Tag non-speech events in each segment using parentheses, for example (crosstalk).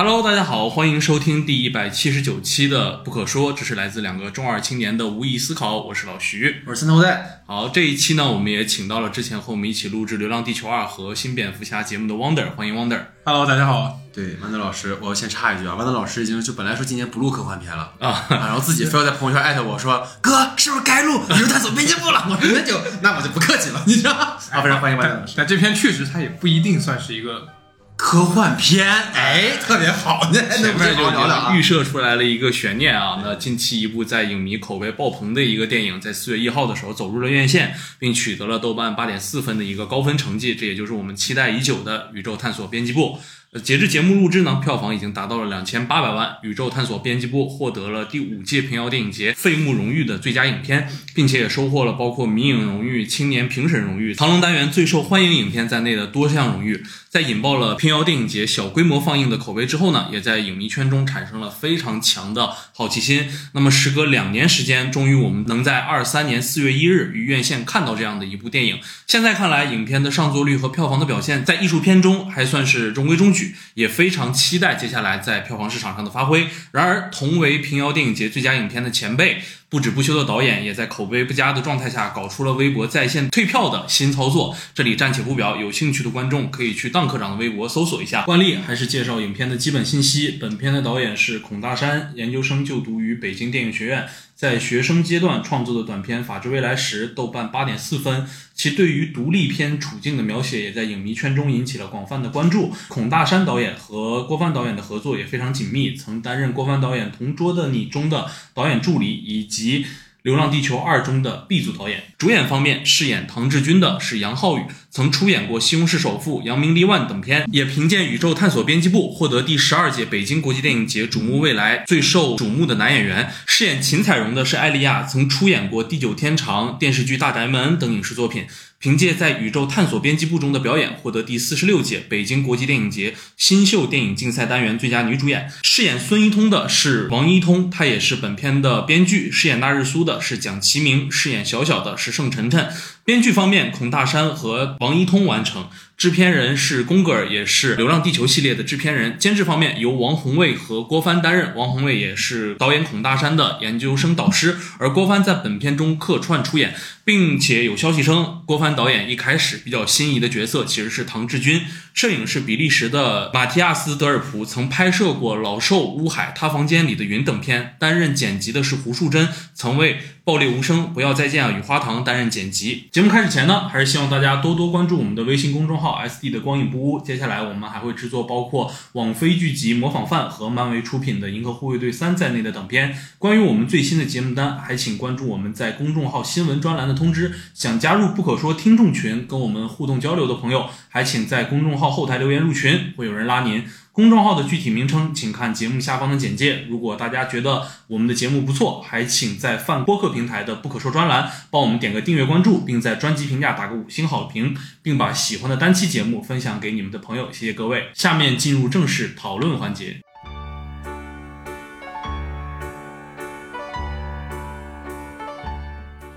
Hello，大家好，欢迎收听第一百七十九期的《不可说》，这是来自两个中二青年的无意思考。我是老徐，我是三头带。好，这一期呢，我们也请到了之前和我们一起录制《流浪地球二》和《新蝙蝠侠》节目的 Wonder，欢迎 Wonder。Hello，大家好。对，豌豆老师，我要先插一句啊，豌豆老师已经就本来说今年不录科幻片了啊，然后自己非要在朋友圈艾特我说，哥，是不是该录宇宙探索编辑部了？我说那就那我就不客气了，你知道吗？好，非常欢迎豌豆老师。但这篇确实它也不一定算是一个科幻片，哎，特别好，那前面就聊。预设出来了一个悬念啊。那近期一部在影迷口碑爆棚的一个电影，在四月一号的时候走入了院线，并取得了豆瓣八点四分的一个高分成绩，这也就是我们期待已久的《宇宙探索编辑部》。呃，截至节目录制呢，票房已经达到了两千八百万，《宇宙探索编辑部》获得了第五届平遥电影节费穆荣誉的最佳影片，并且也收获了包括迷影荣誉、青年评审荣誉、唐龙单元最受欢迎影片在内的多项荣誉。在引爆了平遥电影节小规模放映的口碑之后呢，也在影迷圈中产生了非常强的好奇心。那么，时隔两年时间，终于我们能在二三年四月一日于院线看到这样的一部电影。现在看来，影片的上座率和票房的表现在艺术片中还算是中规中矩，也非常期待接下来在票房市场上的发挥。然而，同为平遥电影节最佳影片的前辈。不止不休的导演也在口碑不佳的状态下搞出了微博在线退票的新操作。这里暂且不表，有兴趣的观众可以去当科长的微博搜索一下。惯例还是介绍影片的基本信息。本片的导演是孔大山，研究生就读于北京电影学院，在学生阶段创作的短片《法治未来时》豆瓣八点四分。其对于独立片处境的描写也在影迷圈中引起了广泛的关注。孔大山导演和郭帆导演的合作也非常紧密，曾担任郭帆导演《同桌的你》中的导演助理，以及《流浪地球二》中的 B 组导演。主演方面，饰演唐志军的是杨浩宇，曾出演过《西红柿首富》《扬名立万》等片，也凭借《宇宙探索编辑部》获得第十二届北京国际电影节瞩目未来最受瞩目的男演员。饰演秦彩荣的是艾莉亚，曾出演过《地久天长》电视剧《大宅门》等影视作品。凭借在《宇宙探索编辑部》中的表演，获得第四十六届北京国际电影节新秀电影竞赛单元最佳女主演。饰演孙一通的是王一通，她也是本片的编剧。饰演那日苏的是蒋奇明，饰演小小的是盛晨晨。编剧方面，孔大山和王一通完成。制片人是宫格尔，也是《流浪地球》系列的制片人。监制方面由王宏卫和郭帆担任，王宏卫也是导演孔大山的研究生导师，而郭帆在本片中客串出演，并且有消息称，郭帆导演一开始比较心仪的角色其实是唐志军。摄影是比利时的马提亚斯·德尔普，曾拍摄过《老兽》《乌海》《他房间里的云》等片。担任剪辑的是胡树珍，曾为《暴力无声》《不要再见啊》《雨花堂》担任剪辑。节目开始前呢，还是希望大家多多关注我们的微信公众号。S D 的光影不污，接下来我们还会制作包括网飞剧集《模仿犯》和漫威出品的《银河护卫队三》在内的等片。关于我们最新的节目单，还请关注我们在公众号新闻专栏的通知。想加入不可说听众群，跟我们互动交流的朋友，还请在公众号后台留言入群，会有人拉您。公众号的具体名称，请看节目下方的简介。如果大家觉得我们的节目不错，还请在泛播客平台的不可说专栏帮我们点个订阅关注，并在专辑评价打个五星好评，并把喜欢的单期节目分享给你们的朋友。谢谢各位。下面进入正式讨论环节。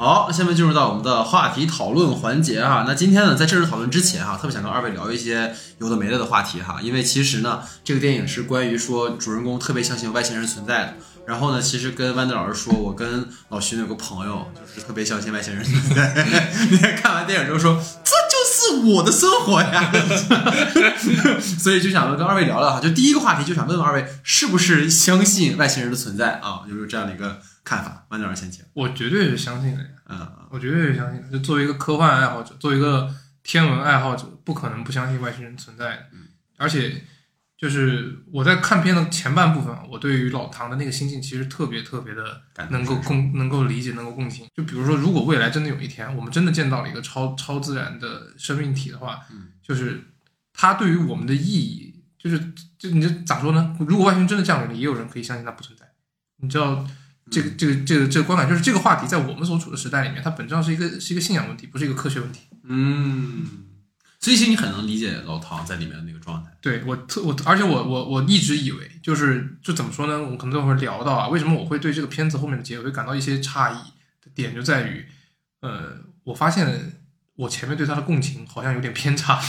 好，下面进入到我们的话题讨论环节哈。那今天呢，在正式讨论之前哈，特别想跟二位聊一些有的没的的话题哈。因为其实呢，这个电影是关于说主人公特别相信外星人存在的。然后呢，其实跟豌豆老师说，我跟老徐有个朋友，就是特别相信外星人存在。(laughs) 那天看完电影之后说，这就是我的生活呀。所以就想跟二位聊聊哈。就第一个话题，就想问问二位，是不是相信外星人的存在啊？有没有这样的一个看法？豌豆老师先请。我绝对是相信的，嗯，我绝对是相信的。就作为一个科幻爱好者，作为一个天文爱好者，不可能不相信外星人存在的。而且，就是我在看片的前半部分，我对于老唐的那个心境其实特别特别的能够共能够理解，能够共情。就比如说，如果未来真的有一天，我们真的见到了一个超超自然的生命体的话，嗯就是它对于我们的意义，就是就你这咋说呢？如果外星人真的降临了，也有人可以相信它不存在。你知道，这个这个这个这个观感，就是这个话题在我们所处的时代里面，它本质上是一个是一个信仰问题，不是一个科学问题。嗯，所以其实你很能理解老唐在里面的那个状态。对我特我，而且我我我一直以为，就是就怎么说呢？我们可能等会儿聊到啊，为什么我会对这个片子后面的结尾感到一些诧异的点，就在于，呃，我发现我前面对他的共情好像有点偏差。(laughs)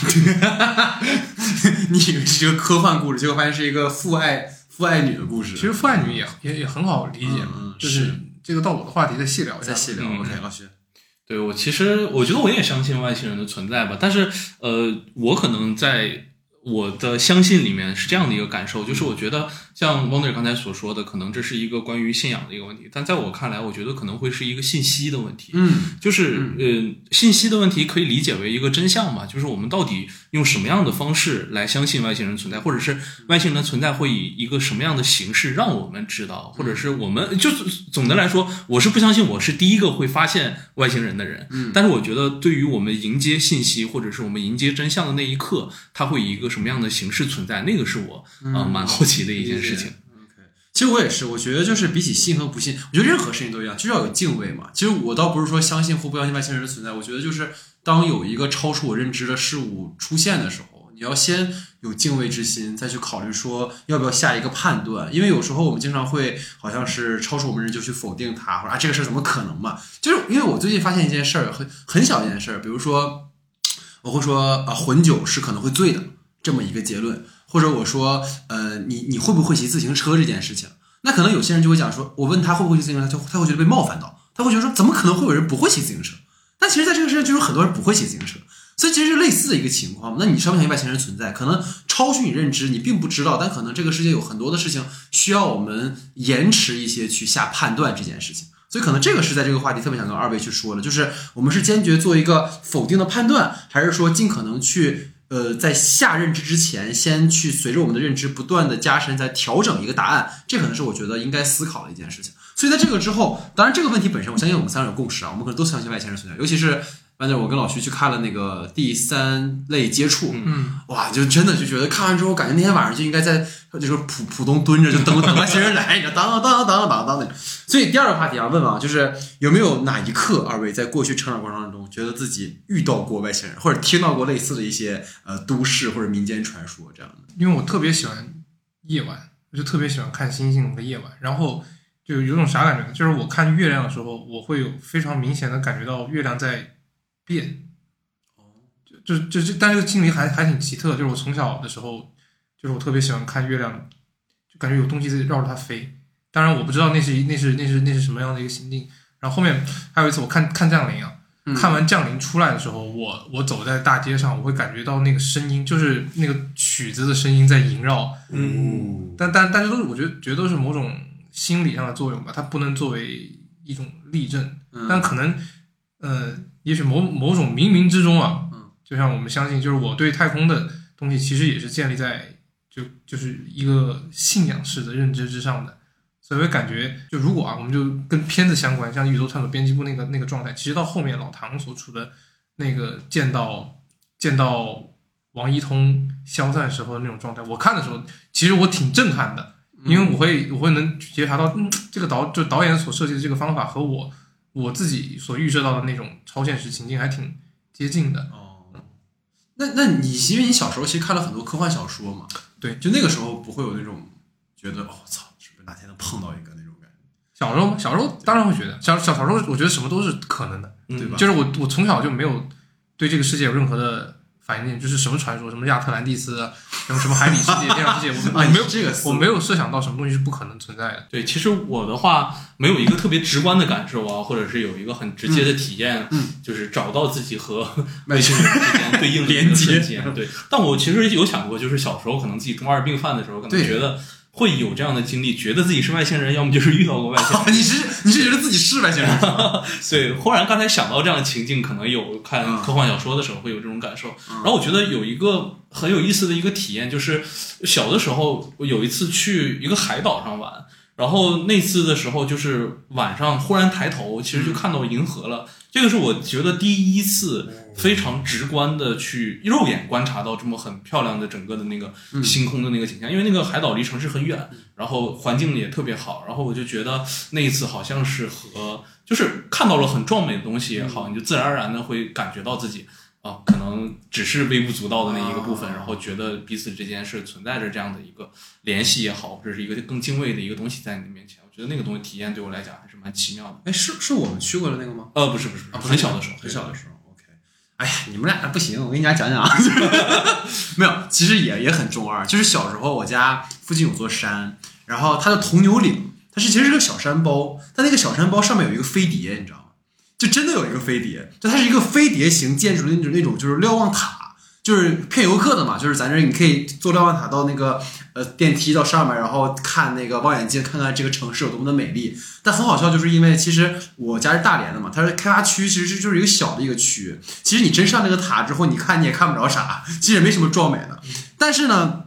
你以为是一个科幻故事，结果发现是一个父爱父爱女的故事。其实父爱女也也也很好理解嘛，嗯就是这个到我的话题再细聊一下。再细聊、嗯 o k 老徐，对我其实我觉得我也相信外星人的存在吧，但是呃，我可能在我的相信里面是这样的一个感受，就是我觉得像 Wonder 刚才所说的，可能这是一个关于信仰的一个问题，但在我看来，我觉得可能会是一个信息的问题。嗯就是呃，信息的问题可以理解为一个真相嘛，就是我们到底用什么样的方式来相信外星人存在，或者是外星人的存在会以一个什么样的形式让我们知道，或者是我们就是总的来说，我是不相信我是第一个会发现外星人的人，嗯。但是我觉得对于我们迎接信息或者是我们迎接真相的那一刻，它会以一个什么样的形式存在，那个是我啊、呃蛮好奇的一件事情。其实我也是，我觉得就是比起信和不信，我觉得任何事情都一样，就是要有敬畏嘛。其实我倒不是说相信或不相信外星人的存在，我觉得就是当有一个超出我认知的事物出现的时候，你要先有敬畏之心，再去考虑说要不要下一个判断。因为有时候我们经常会好像是超出我们认知就去否定它，或者啊这个事儿怎么可能嘛？就是因为我最近发现一件事儿，很很小一件事儿，比如说我会说啊混酒是可能会醉的这么一个结论。或者我说，呃，你你会不会骑自行车这件事情，那可能有些人就会讲说，我问他会不会骑自行车，他就他会觉得被冒犯到，他会觉得说，怎么可能会有人不会骑自行车？但其实，在这个世界就有很多人不会骑自行车，所以其实是类似的一个情况。那你相不相信外星人存在？可能超出你认知，你并不知道，但可能这个世界有很多的事情需要我们延迟一些去下判断这件事情。所以可能这个是在这个话题特别想跟二位去说的，就是我们是坚决做一个否定的判断，还是说尽可能去呃在下认知之前，先去随着我们的认知不断的加深，再调整一个答案，这可能是我觉得应该思考的一件事情。所以在这个之后，当然这个问题本身，我相信我们三个有共识啊，我们可能都相信外星人存在，尤其是。反正我跟老徐去看了那个第三类接触，嗯，哇，就真的就觉得看完之后，感觉那天晚上就应该在就是浦浦东蹲着，就等等外星人来，你知道，当当当当当当的。所以第二个话题啊，问问啊，就是有没有哪一刻，二位在过去成长过程当中，觉得自己遇到过外星人，或者听到过类似的一些呃都市或者民间传说这样的？因为我特别喜欢夜晚，我就特别喜欢看星星和夜晚，然后就有种啥感觉呢？就是我看月亮的时候，我会有非常明显的感觉到月亮在变。哦就就就，但这个经历还还挺奇特，就是我从小的时候，就是我特别喜欢看月亮，就感觉有东西在绕着它飞。当然我不知道那是那是那是那是什么样的一个心境。然后后面还有一次我看看降临啊，嗯看完降临出来的时候，我我走在大街上，我会感觉到那个声音，就是那个曲子的声音在萦绕。嗯但但但是都是我觉得觉得都是某种心理上的作用吧，它不能作为一种例证，嗯但可能呃，也许某某种冥冥之中啊，嗯，就像我们相信，就是我对太空的东西其实也是建立在就就是一个信仰式的认知之上的，所以我感觉就如果啊，我们就跟片子相关，像宇宙探索编辑部那个那个状态，其实到后面老唐所处的那个见到见到王一通消散时候的那种状态，我看的时候，其实我挺震撼的，因为我会我会能觉察到，嗯，这个导就导演所设计的这个方法和我我自己所预设到的那种超现实情境还挺接近的。哦，那那你因为你小时候其实看了很多科幻小说嘛，对，就那个时候不会有那种觉得哦操，是不是哪天能碰到一个那种感觉？小时候小时候当然会觉得，小小小时候我觉得什么都是可能的，嗯对吧就是我我从小就没有对这个世界有任何的反应，就是什么传说，什么亚特兰蒂斯，什么什么海底世界、天上世界，我啊，没有这个我没有设想到什么东西是不可能存在的。对，其实我的话没有一个特别直观的感受啊，或者是有一个很直接的体验，嗯就是找到自己和 (laughs) 外外星人之间对应的连接。对，但我其实有想过，就是小时候可能自己中二病犯的时候，可能觉得会有这样的经历，觉得自己是外星人，(laughs) 要么就是遇到过外星人。(laughs) 你是你是觉得自己是外星人？(laughs) 对，忽然刚才想到这样的情境，可能有看嗯科幻小说的时候会有这种感受。嗯然后我觉得有一个很有意思的一个体验，就是小的时候我有一次去一个海岛上玩，然后那次的时候就是晚上忽然抬头，其实就看到银河了。这个是我觉得第一次非常直观的去肉眼观察到这么很漂亮的整个的那个星空的那个景象，因为那个海岛离城市很远，然后环境也特别好，然后我就觉得那一次好像是和就是看到了很壮美的东西也好，你就自然而然的会感觉到自己啊，可能只是微不足道的那一个部分，啊。然后觉得彼此之间是存在着这样的一个联系也好，或者是一个更敬畏的一个东西在你面前。我觉得那个东西体验对我来讲还是蛮奇妙的。哎，是是我们去过的那个吗？呃，不是不是啊，不是，很小的时候，很小的时候。OK，哎呀，你们俩不行，我给你俩讲讲啊。(laughs) 没有，其实也也很中二。就是小时候我家附近有座山，然后它的铜牛岭，它是其实是个小山包，它那个小山包上面有一个飞碟，你知道吗？就真的有一个飞碟，就它是一个飞碟形建筑的那种那种就是瞭望塔，就是骗游客的嘛。就是咱这你可以坐瞭望塔到那个呃电梯到上面，然后看那个望远镜，看看这个城市有多么的美丽。但很好笑，就是因为其实我家是大连的嘛，它是开发区，其实是就是一个小的一个区。其实你真上那个塔之后，你看你也看不着啥，其实也没什么壮美的。但是呢，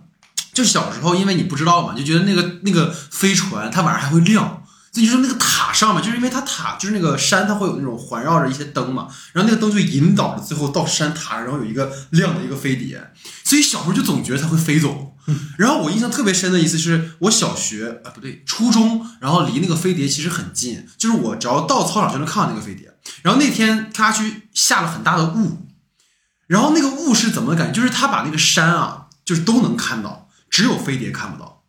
就小时候因为你不知道嘛，就觉得那个那个飞船它晚上还会亮。所以就说那个塔上面，就是因为它塔就是那个山，它会有那种环绕着一些灯嘛，然后那个灯就引导着最后到山塔，然后有一个亮的一个飞碟，所以小时候就总觉得它会飞走。然后我印象特别深的一次是我小学啊不对初中，然后离那个飞碟其实很近，就是我只要到操场就能看到那个飞碟。然后那天他去下了很大的雾，然后那个雾是怎么感觉？就是他把那个山啊，就是都能看到，只有飞碟看不到。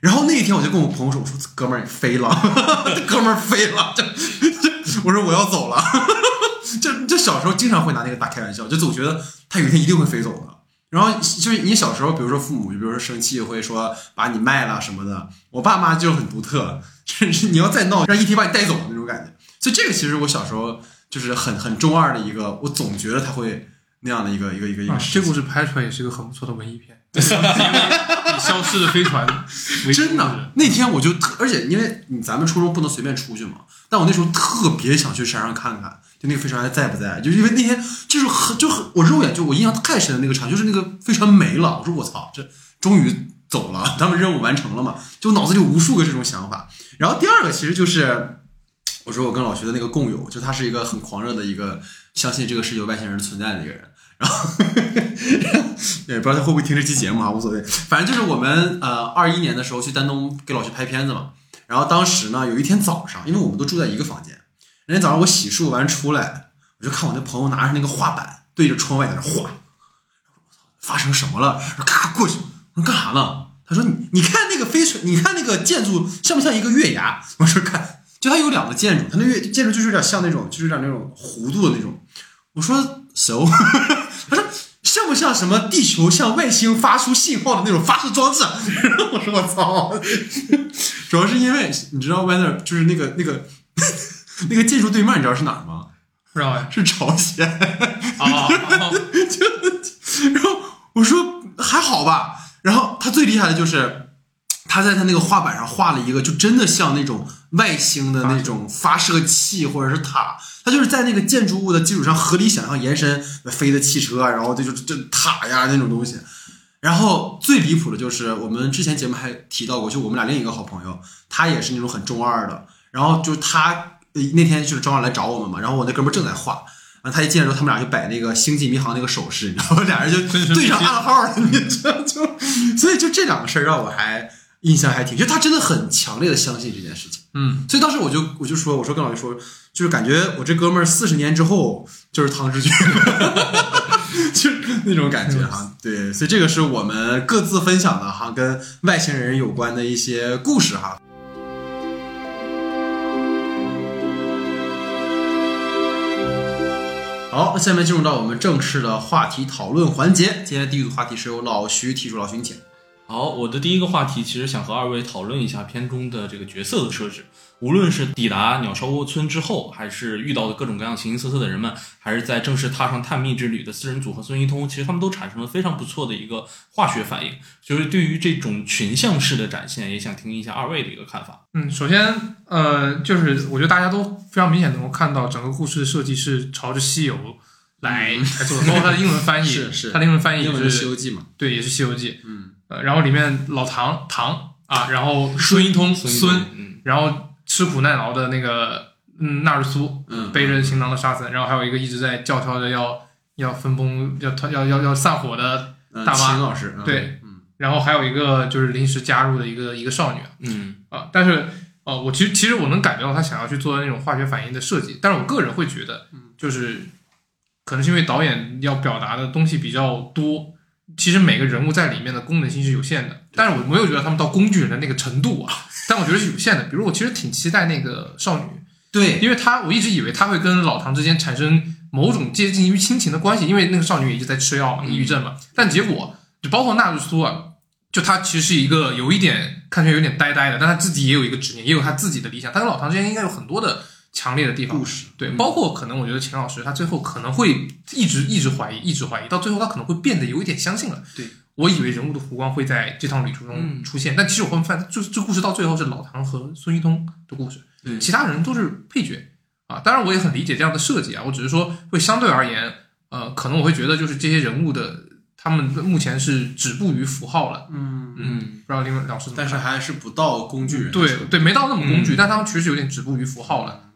然后那一天我就跟我朋友说：“我说哥们儿你飞了，(laughs) 哥们儿飞了。”这这，我说我要走了。(laughs) 就就小时候经常会拿那个打开玩笑，就总觉得他有一天一定会飞走的。然后就是你小时候，比如说父母，就比如说生气会说把你卖了什么的。我爸妈就很独特，就是你要再闹，让一体把你带走那种感觉。所以这个其实我小时候就是很很中二的一个，我总觉得他会那样的一个一个一个一个啊，这故事拍出来也是一个很不错的文艺片，消失的飞船真的，那天我就特，而且因为你咱们初中不能随便出去嘛，但我那时候特别想去山上看看，就那个飞船还在不在？就因为那天就是很就很我肉眼就我印象太深的那个场，就是那个飞船没了，我说我操，这终于走了，他们任务完成了嘛，就脑子里无数个这种想法。然后第二个其实就是，我说我跟老徐的那个共友，就他是一个很狂热的一个相信这个世界有外星人存在的一个人。然后，(laughs) 也不知道他会不会听这期节目啊，无所谓。反正就是我们呃二一年的时候去丹东给老徐拍片子嘛。然后当时呢，有一天早上，因为我们都住在一个房间，那天早上我洗漱完出来，我就看我那朋友拿着那个画板对着窗外在那画，发生什么了？咔过去，我说干啥呢？他说你你看那个飞船，你看那个建筑像不像一个月牙？我说看，就它有两个建筑，它那月建筑就是有点像那种，就是有点那种弧度的那种。我说 so，(laughs) 他说像不像什么地球向外星发出信号的那种发射装置？(laughs) 我说我操，(laughs) 主要是因为你知道外那就是那个那个那个建筑对面，你知道是哪儿吗？不知道呀？是朝鲜。啊，然后我说还好吧，然后他最厉害的就是他在他那个画板上画了一个，就真的像那种外星的那种发射器或者是塔，他就是在那个建筑物的基础上合理想象延伸飞的汽车啊，然后这就这塔呀那种东西。然后最离谱的就是我们之前节目还提到过，就我们俩另一个好朋友，他也是那种很中二的。然后就他呃那天就是正好来找我们嘛，然后我那哥们儿正在画，然后他一进来之后，他们俩就摆那个星际迷航那个手势，你知道吗？(laughs) 俩人就对上暗号了，你知道就，所以就这两个事儿让我还印象还挺，就他真的很强烈的相信这件事情。嗯，所以当时我就我就说，我说跟老师说，就是感觉我这哥们儿四十年之后就是汤志军，(laughs) 就是那种感觉哈。对，所以这个是我们各自分享的哈，跟外星人有关的一些故事哈。好，下面进入到我们正式的话题讨论环节。今天第一个话题是由老徐提出，老徐请。好，我的第一个话题其实想和二位讨论一下片中的这个角色的设置。无论是抵达鸟巢窝村之后，还是遇到的各种各样形形色色的人们，还是在正式踏上探秘之旅的四人组和孙一通，其实他们都产生了非常不错的一个化学反应。就是对于这种群像式的展现，也想听一下二位的一个看法。嗯，首先，呃，就是我觉得大家都非常明显能够看到，整个故事的设计是朝着西游来来做的，(laughs) 包括它的英文翻译，是是它的英文翻译英文的《是西游记》嘛，对，也是《西游记》。嗯，呃，然后里面老唐唐啊，然后孙一通孙然后吃苦耐劳的那个嗯纳日苏，嗯背着行囊的沙僧，然后还有一个一直在叫嚣着要要分崩要要要要散伙的，嗯大妈秦老师，嗯对，嗯。然后还有一个就是临时加入的一个一个少女嗯。啊，但是哦，我其实其实我能感觉到他想要去做的那种化学反应的设计，但是我个人会觉得，就是可能是因为导演要表达的东西比较多，其实每个人物在里面的功能性是有限的，但是我没有觉得他们到工具人的那个程度啊，但我觉得是有限的。比如我其实挺期待那个少女，对，因为她我一直以为她会跟老唐之间产生某种接近于亲情的关系，因为那个少女也一直在吃药嘛，抑郁症嘛。但结果就包括纳日苏啊，就她其实是一个有一点看起来有点呆呆的，但她自己也有一个执念，也有她自己的理想。她跟老唐之间应该有很多的强烈的地方。故事对，包括可能我觉得秦老师他最后可能会一直一直怀疑，一直怀疑，到最后他可能会变得有一点相信了。对，我以为人物的弧光会在这趟旅途中出现，但其实我会发现，就这故事到最后是老唐和孙一通的故事，对其他人都是配角啊。当然，我也很理解这样的设计啊，我只是说会相对而言，呃，可能我会觉得就是这些人物的他们目前是止步于符号了。嗯，嗯，不知道另外老师？但是还是不到工具人对对，没到那么工具，嗯但他们确实有点止步于符号了。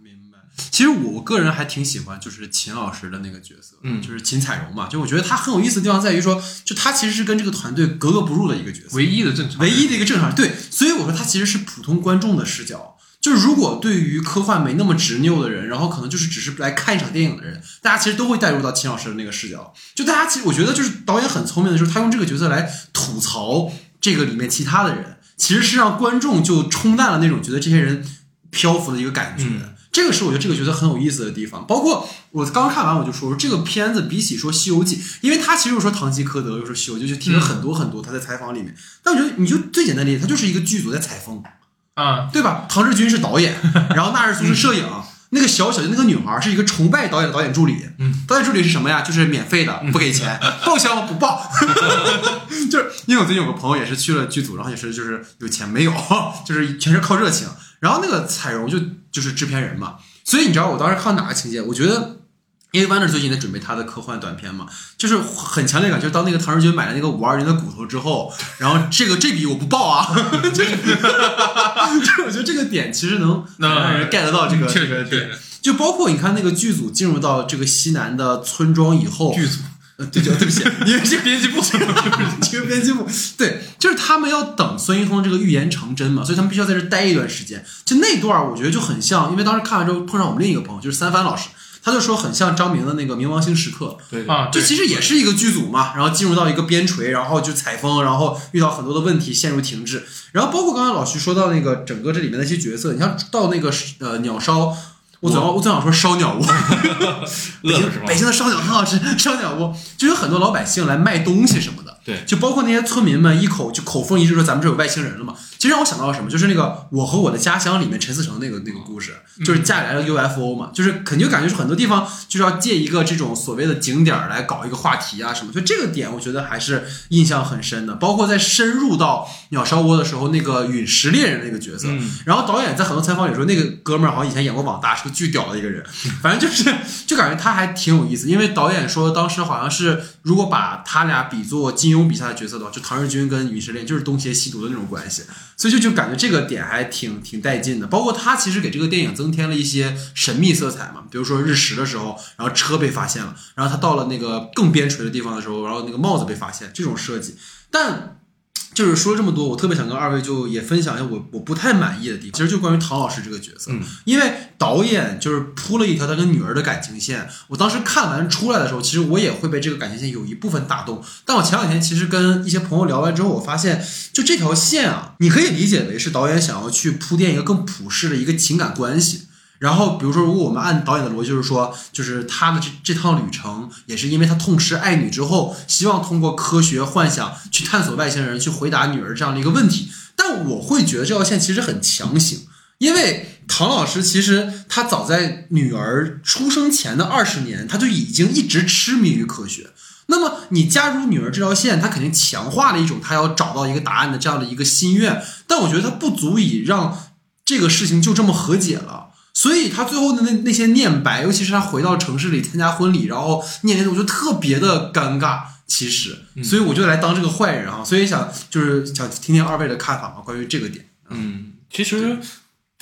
其实我个人还挺喜欢，就是秦老师的那个角色，嗯就是秦彩荣嘛。就我觉得他很有意思的地方在于说，就他其实是跟这个团队格格不入的一个角色，唯一的正常，唯一的一个正常人。对，所以我说他其实是普通观众的视角。就是如果对于科幻没那么执拗的人，然后可能就是只是来看一场电影的人，大家其实都会带入到秦老师的那个视角。就大家其实我觉得就是导演很聪明的，就是他用这个角色来吐槽这个里面其他的人，其实是让观众就冲淡了那种觉得这些人漂浮的一个感觉。嗯这个是我觉得这个角色很有意思的地方，包括我刚看完我就说，这个片子比起说《西游记》，因为他其实又说唐吉诃德，又说《西游记》，就提了很多很多他在采访里面。但我觉得你就最简单的理解，他就是一个剧组在采风，啊，对吧？唐志军是导演，(laughs) 然后纳日苏是摄影，那个小小的那个女孩是一个崇拜导演的导演助理。嗯，导演助理是什么呀？就是免费的，不给钱，(laughs) 报销？不报。(laughs) 就是因为我最近有个朋友也是去了剧组，然后也是就是有钱没有，就是全是靠热情。然后那个彩荣就就是制片人嘛，所以你知道我当时看到哪个情节？我觉得。因为 Wander 最近在准备他的科幻短片嘛，就是很强烈感，就是当那个唐人军买了那个五二零的骨头之后，然后这个这笔我不报啊，(laughs) 就是，就是我觉得这个点其实能能让人 get 到这个确这个点，实对就包括你看那个剧组进入到这个西南的村庄以后，剧组呃，对对对不起，因为是编辑部，(laughs) 这个编辑部，对，就是他们要等孙一通这个预言成真嘛，所以他们必须要在这待一段时间。就那段儿我觉得就很像，因为当时看完之后碰上我们另一个朋友，就是三帆老师，他就说很像张明的那个《冥王星时刻》，对啊，对就其实也是一个剧组嘛，然后进入到一个边陲，然后就采风，然后遇到很多的问题，陷入停滞。然后包括刚才老徐说到那个整个这里面的一些角色，你像到那个呃鸟烧，我总要我总想说烧鸟窝，(laughs) 北京北？京的烧鸟很好吃，烧鸟窝就有很多老百姓来卖东西什么的。对就包括那些村民们一口就口风一致说咱们这有外星人了嘛。其实让我想到了什么，就是那个《我和我的家乡》里面陈思诚那个那个故事，就是家里来了 UFO 嘛，就是肯定感觉是很多地方就是要借一个这种所谓的景点来搞一个话题啊什么，所以这个点我觉得还是印象很深的。包括在深入到鸟烧窝的时候，那个陨石猎人那个角色，嗯然后导演在很多采访里说，那个哥们儿好像以前演过网大，是个巨屌的一个人。(laughs) 反正就是，就感觉他还挺有意思。因为导演说，当时好像是如果把他俩比作金庸笔下的角色的话，就唐日军跟陨石猎就是东邪西毒的那种关系。所以就就感觉这个点还挺挺带劲的。包括他其实给这个电影增添了一些神秘色彩嘛，比如说日食的时候，然后车被发现了，然后他到了那个更边陲的地方的时候，然后那个帽子被发现，这种设计，但。就是说了这么多，我特别想跟二位就也分享一下我我不太满意的地方，其实就关于唐老师这个角色，嗯因为导演就是铺了一条他跟女儿的感情线。我当时看完出来的时候，其实我也会被这个感情线有一部分打动。但我前两天其实跟一些朋友聊完之后，我发现就这条线啊，你可以理解为是导演想要去铺垫一个更普世的一个情感关系。然后，比如说，如果我们按导演的逻辑，就是说，就是他的这这趟旅程，也是因为他痛失爱女之后，希望通过科学幻想去探索外星人，去回答女儿这样的一个问题。但我会觉得这条线其实很强行，因为唐老师其实他早在女儿出生前的二十年，他就已经一直痴迷于科学。那么你加入女儿这条线，他肯定强化了一种他要找到一个答案的这样的一个心愿，但我觉得他不足以让这个事情就这么和解了。所以他最后的那那些念白，尤其是他回到城市里参加婚礼，然后念那，我觉得特别的尴尬。其实，所以我就来当这个坏人啊。所以想就是想听听二位的看法嘛，关于这个点。嗯，其实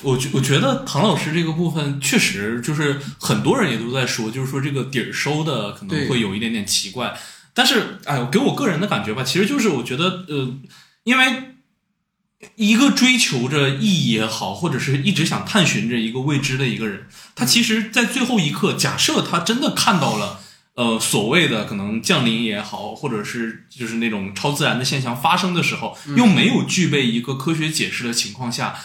我觉我觉得唐老师这个部分确实就是很多人也都在说，就是说这个底儿收的可能会有一点点奇怪。但是，哎，给我个人的感觉吧，其实就是我觉得，呃，因为一个追求着意义也好，或者是一直想探寻着一个未知的一个人，他其实，在最后一刻，假设他真的看到了。呃，所谓的可能降临也好，或者是就是那种超自然的现象发生的时候，又没有具备一个科学解释的情况下，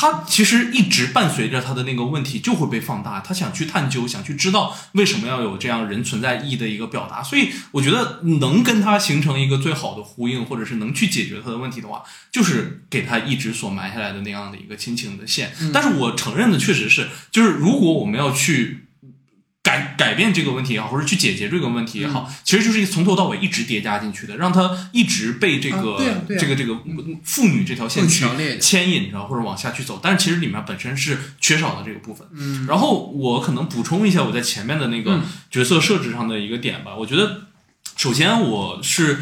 他其实一直伴随着他的那个问题就会被放大，他想去探究，想去知道为什么要有这样人存在意义的一个表达。所以我觉得能跟他形成一个最好的呼应，或者是能去解决他的问题的话，就是给他一直所埋下来的那样的一个亲情的线。但是我承认的确实是，就是如果我们要去。改改变这个问题也好，或者去解决这个问题也好，其实就是从头到尾一直叠加进去的，让他一直被这个、啊啊啊这个这个妇女这条线去牵引着或者往下去走，但是其实里面本身是缺少的这个部分。嗯，然后我可能补充一下我在前面的那个嗯角色设置上的一个点吧。我觉得，首先我是。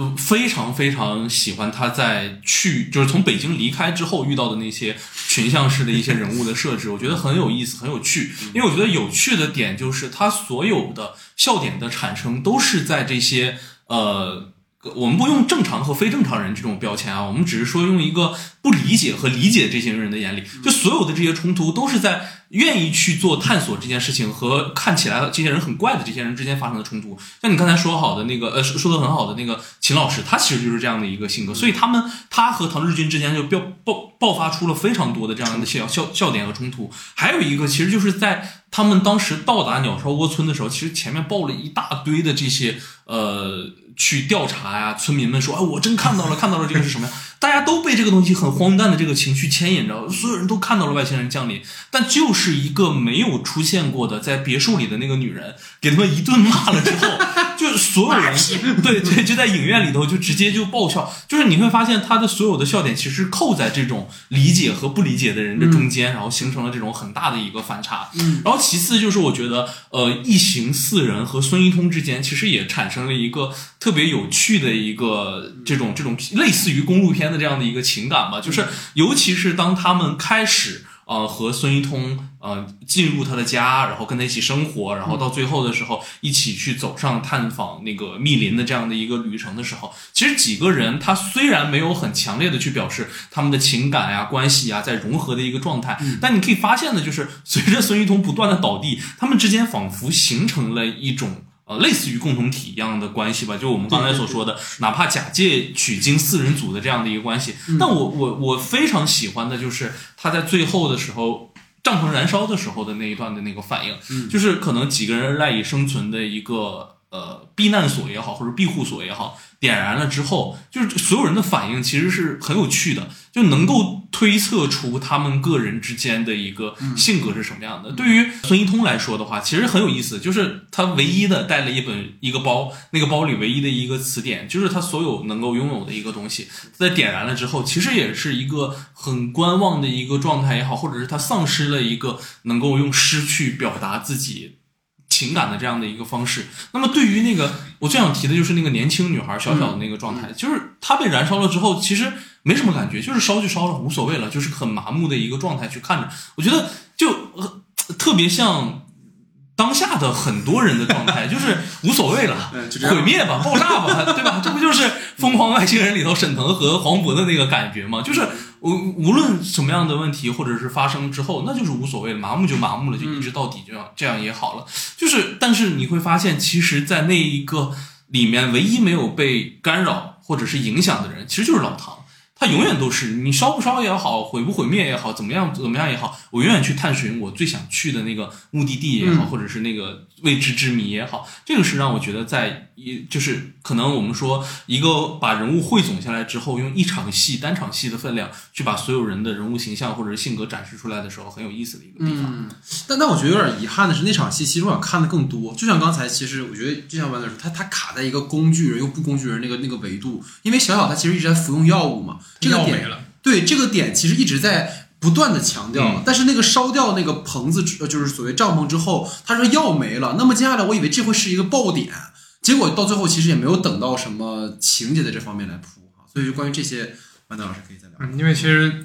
嗯，非常非常喜欢他在去就是从北京离开之后遇到的那些群像式的一些人物的设置，我觉得很有意思，很有趣。因为我觉得有趣的点就是他所有的笑点的产生都是在这些呃，我们不用正常和非正常人这种标签啊，我们只是说用一个不理解和理解这些人的眼里，就所有的这些冲突都是在愿意去做探索这件事情和看起来这些人很怪的这些人之间发生的冲突。像你刚才说好的那个呃说说的很好的那个秦老师，他其实就是这样的一个性格，所以他们他和唐志军之间就爆爆爆发出了非常多的这样的笑笑笑点和冲突。还有一个其实就是在他们当时到达鸟巢窝村的时候，其实前面报了一大堆的这些呃去调查呀，村民们说，哎，我真看到了，看到了这个是什么呀？大家都被这个东西很荒诞的这个情绪牵引着，所有人都看到了外星人降临，但就是一个没有出现过的在别墅里的那个女人，给他们一顿骂了之后，(laughs) 就所有人对对就在影院里头就直接就爆笑，就是你会发现他的所有的笑点其实扣在这种理解和不理解的人的中间，然后形成了这种很大的一个反差。嗯，然后其次就是我觉得呃，一行四人和孙一通之间其实也产生了一个特别有趣的一个这种这种类似于公路片的这样的一个情感吧，就是尤其是当他们开始。呃，和孙一通呃进入他的家，然后跟他一起生活，然后到最后的时候一起去走上探访那个密林的这样的一个旅程的时候，其实几个人他虽然没有很强烈的去表示他们的情感呀、关系呀在融合的一个状态，但你可以发现的就是随着孙一通不断的倒地，他们之间仿佛形成了一种。呃，类似于共同体一样的关系吧，就我们刚才所说的，哪怕假借取经四人组的这样的一个关系。但我我我非常喜欢的就是他在最后的时候，帐篷燃烧的时候的那一段的那个反应，就是可能几个人赖以生存的一个呃避难所也好，或者庇护所也好，点燃了之后，就是所有人的反应其实是很有趣的，就能够推测出他们个人之间的一个性格是什么样的。对于孙一通来说的话，其实很有意思，就是他唯一的带了一本一个包，那个包里唯一的一个词典，就是他所有能够拥有的一个东西，在点燃了之后，其实也是一个很观望的一个状态也好，或者是他丧失了一个能够用诗去表达自己。情感的这样的一个方式。那么对于那个我最想提的就是那个年轻女孩小小的那个状态，就是她被燃烧了之后，其实没什么感觉，就是烧就烧了，无所谓了，就是很麻木的一个状态去看着。我觉得就、呃特别像。当下的很多人的状态 (laughs) 就是无所谓了 (laughs) 毁灭吧，(laughs) 爆炸吧，对吧？这不就是《疯狂外星人》里头沈腾和黄渤的那个感觉吗？就是无无论什么样的问题或者是发生之后，那就是无所谓了，麻木就麻木了，就一直到底，这样这样也好了。就是，但是你会发现，其实，在那一个里面，唯一没有被干扰或者是影响的人，其实就是老唐。他永远都是你烧不烧也好，毁不毁灭也好，怎么样怎么样也好，我永远去探寻我最想去的那个目的地也好，或者是那个未知之谜也好，这个是让我觉得在一就是可能我们说一个把人物汇总下来之后，用一场戏单场戏的分量去把所有人的人物形象或者是性格展示出来的时候，很有意思的一个地方。嗯，但但我觉得有点遗憾的是，那场戏其实我想看的更多。就像刚才，其实我觉得就像弯子说，他他卡在一个工具人又不工具人那个那个维度，因为小小他其实一直在服用药物嘛，这个点药没了，对这个点其实一直在不断的强调，嗯但是那个烧掉那个棚子之，呃就是所谓帐篷之后，他说药没了，那么接下来我以为这会是一个爆点，结果到最后其实也没有等到什么情节的这方面来铺哈，所以就关于这些，万达老师可以再聊。嗯，因为其实，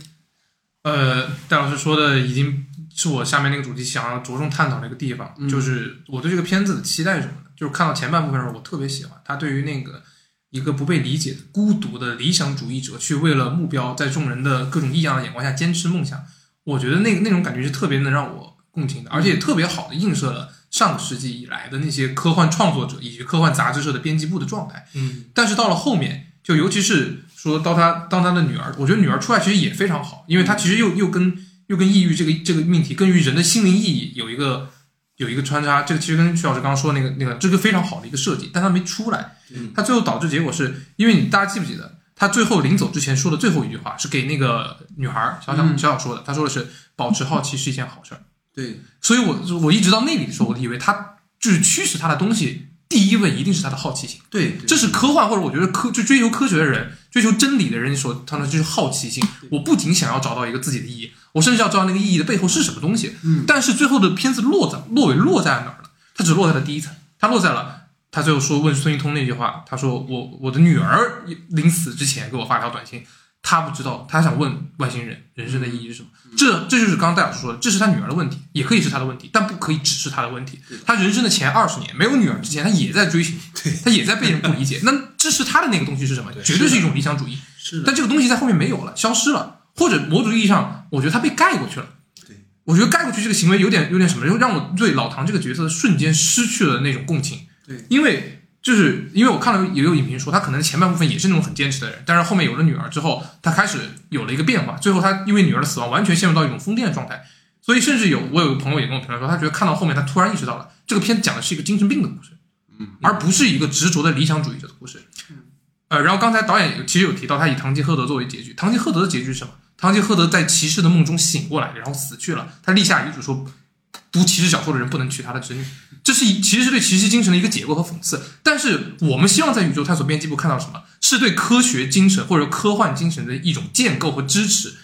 呃，戴老师说的已经是我下面那个主题想要着重探讨的一个地方，嗯就是我对这个片子的期待是什么呢？就是看到前半部分的时候，我特别喜欢他对于那个一个不被理解的孤独的理想主义者，去为了目标，在众人的各种异样的眼光下坚持梦想。我觉得那个那种感觉是特别能让我共情的，而且也特别好的映射了上个世纪以来的那些科幻创作者以及科幻杂志社的编辑部的状态。嗯但是到了后面，就尤其是说到他当他的女儿，我觉得女儿出来其实也非常好，因为他其实又又跟又跟抑郁这个这个命题，跟于人的心灵意义有一个有一个穿插。这个其实跟徐老师刚刚说的那个那个，这个非常好的一个设计，但他没出来，他最后导致结果是因为你大家记不记得？他最后临走之前说的最后一句话是给那个女孩小小嗯小小说的，他说的是保持好奇是一件好事儿。对，所以我我一直到那里的时候，我以为他就是驱使他的东西，第一位一定是他的好奇心。对，对这是科幻或者我觉得科就追求科学的人、追求真理的人所他的就是好奇心。我不仅想要找到一个自己的意义，我甚至要知道那个意义的背后是什么东西。嗯，但是最后的片子落在落尾落在哪儿了？它只落在了第一层，它落在了他最后说问孙一通那句话，他说我我的女儿临死之前给我发条短信，他不知道，他想问外星人人生的意义是什么。这这就是刚刚戴老师说的，这是他女儿的问题，也可以是他的问题，但不可以只是他的问题。他人生的前二十年没有女儿之前，他也在追寻，他也在被人不理解。那这是他的那个东西是什么？绝对是一种理想主义。是，但这个东西在后面没有了，消失了，或者某种意义上，我觉得他被盖过去了。对，我觉得盖过去这个行为有点有点什么，就让我对老唐这个角色瞬间失去了那种共情。对，因为就是因为我看了也有影评说，他可能前半部分也是那种很坚持的人，但是后面有了女儿之后，他开始有了一个变化，最后他因为女儿的死亡完全陷入到一种疯癫的状态。所以甚至有我有个朋友也跟我评论说，他觉得看到后面他突然意识到了，这个片讲的是一个精神病的故事，嗯，而不是一个执着的理想主义者的故事。呃，然后刚才导演有其实有提到，他以堂吉诃德作为结局。堂吉诃德的结局是什么？堂吉诃德在骑士的梦中醒过来，然后死去了。他立下遗嘱说，读骑士小说的人不能娶他的侄女。这是一其实是对骑士精神的一个解构和讽刺。但是我们希望在宇宙探索编辑部看到什么？是对科学精神或者科幻精神的一种建构和支持。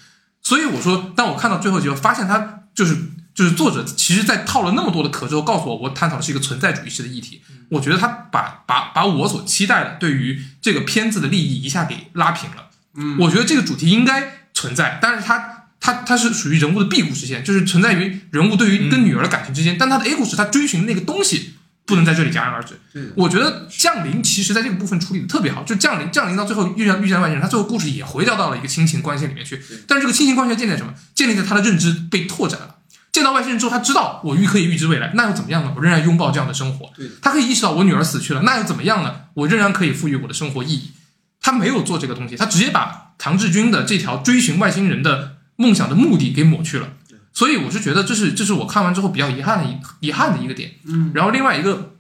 所以我说，当我看到最后结果，发现他就是就是作者其实，在套了那么多的壳之后，告诉我，我探讨的是一个存在主义式的议题。我觉得他把把把我所期待的对于这个片子的利益一下给拉平了。嗯，我觉得这个主题应该存在，但是它它它是属于人物的 B 故事线，就是存在于人物对于跟女儿的感情之间，但他的 A 故事，他追寻那个东西不能在这里戛然而止。我觉得降临其实在这个部分处理的特别好，就降临降临到最后遇见遇见外星人，他最后故事也回到到了一个亲情关系里面去。但是这个亲情关系建立在什么？建立在他的认知被拓展了。见到外星人之后，他知道我预可以预知未来，那又怎么样呢？我仍然拥抱这样的生活。他可以意识到我女儿死去了，那又怎么样呢？我仍然可以赋予我的生活意义。他没有做这个东西，他直接把唐志军的这条追寻外星人的梦想的目的给抹去了。所以我是觉得这是这是我看完之后比较遗憾的一遗憾的一个点。嗯，然后另外一个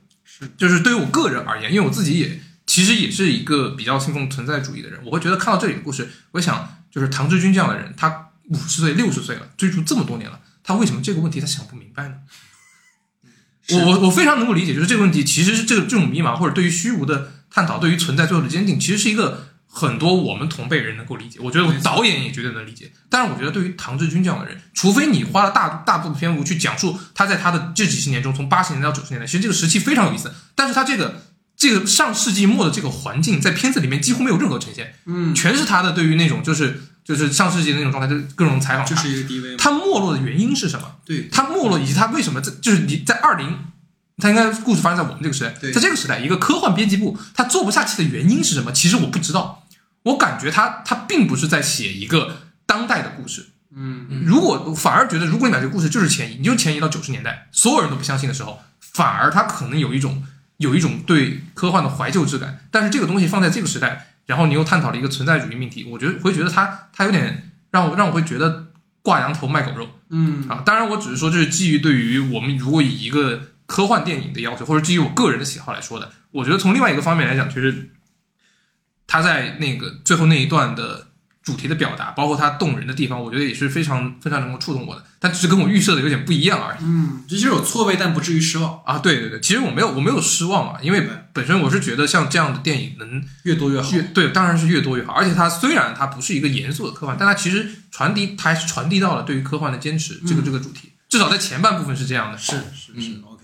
就是对于我个人而言，因为我自己也其实也是一个比较信奉存在主义的人，我会觉得看到这里的故事，我想就是唐志军这样的人，他五十岁六十岁了，追逐这么多年了，他为什么这个问题他想不明白呢？我我我非常能够理解，就是这个问题其实是这个这种迷茫，或者对于虚无的探讨，对于存在最后的坚定，其实是一个很多我们同辈人能够理解。我觉得我导演也绝对能理解。但是我觉得对于唐志军这样的人，除非你花了大大部分篇幅去讲述他在他的这几十年中，从八十年代到九十年代，其实这个时期非常有意思。但是他这个这个上世纪末的这个环境，在片子里面几乎没有任何呈现，嗯，全是他的对于那种就是就是上世纪的那种状态，就是各种采访。就是一个低微嘛，他没落的原因是什么？对，他没落以及他为什么在就是你在二零，他应该故事发生在我们这个时代，对在这个时代，一个科幻编辑部他做不下去的原因是什么？其实我不知道，我感觉他他并不是在写一个当代的故事。嗯，如果反而觉得，如果你把这个故事就是前移，你就前移到九十年代，所有人都不相信的时候，反而他可能有一种有一种对科幻的怀旧之感。但是这个东西放在这个时代，然后你又探讨了一个存在主义命题，我觉得会觉得他他有点让我让我会觉得挂羊头卖狗肉。嗯，啊，当然我只是说这是基于对于我们如果以一个科幻电影的要求，或者基于我个人的喜好来说的。我觉得从另外一个方面来讲，其实他在那个最后那一段的主题的表达，包括他动人的地方，我觉得也是非常非常能够触动我的。但只是跟我预设的有点不一样而已嗯，这就是有错位，但不至于失望，啊。对对对，其实我没有我没有失望嘛，因为本身我是觉得像这样的电影能越多越好。越对，当然是越多越好。而且它虽然它不是一个严肃的科幻，但它其实传递，它还是传递到了对于科幻的坚持，这个这个主题，至少在前半部分是这样的。是是是，OK，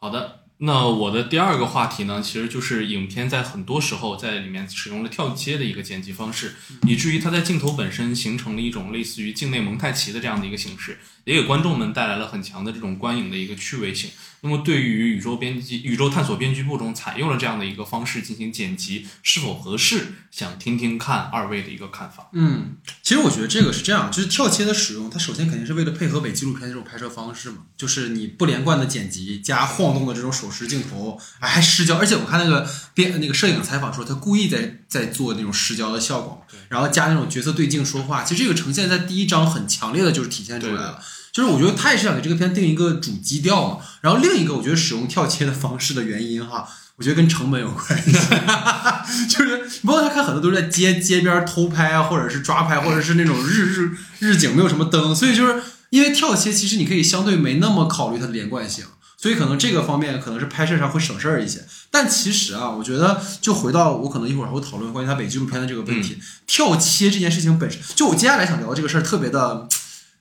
好的，那我的第二个话题呢，其实就是影片在很多时候在里面使用了跳接的一个剪辑方式，以至于它在镜头本身形成了一种类似于境内蒙太奇的这样的一个形式，也给观众们带来了很强的这种观影的一个趣味性。那么对于宇宙编辑、宇宙探索编辑部中采用了这样的一个方式进行剪辑，是否合适？想听听看二位的一个看法。嗯，其实我觉得这个是这样，就是跳切的使用，它首先肯定是为了配合伪纪录片这种拍摄方式嘛，就是你不连贯的剪辑加晃动的这种手持镜头，哎，还失焦，而且我看那个编那个摄影采访说，他故意在在做那种失焦的效果，然后加那种角色对镜说话，其实这个呈现在第一章很强烈的就是体现出来了。就是我觉得他也是想给这个片定一个主基调嘛，然后另一个我觉得使用跳切的方式的原因哈，我觉得跟成本有关系，(laughs) 就是包括他看很多都是在街街边偷拍啊，或者是抓拍，或者是那种日日日景没有什么灯，所以就是因为跳切，其实你可以相对没那么考虑它的连贯性，所以可能这个方面可能是拍摄上会省事儿一些。但其实啊，我觉得就回到我可能一会儿还会讨论关于他伪纪录片的这个问题，跳切这件事情本身，就我接下来想聊这个事儿特别的，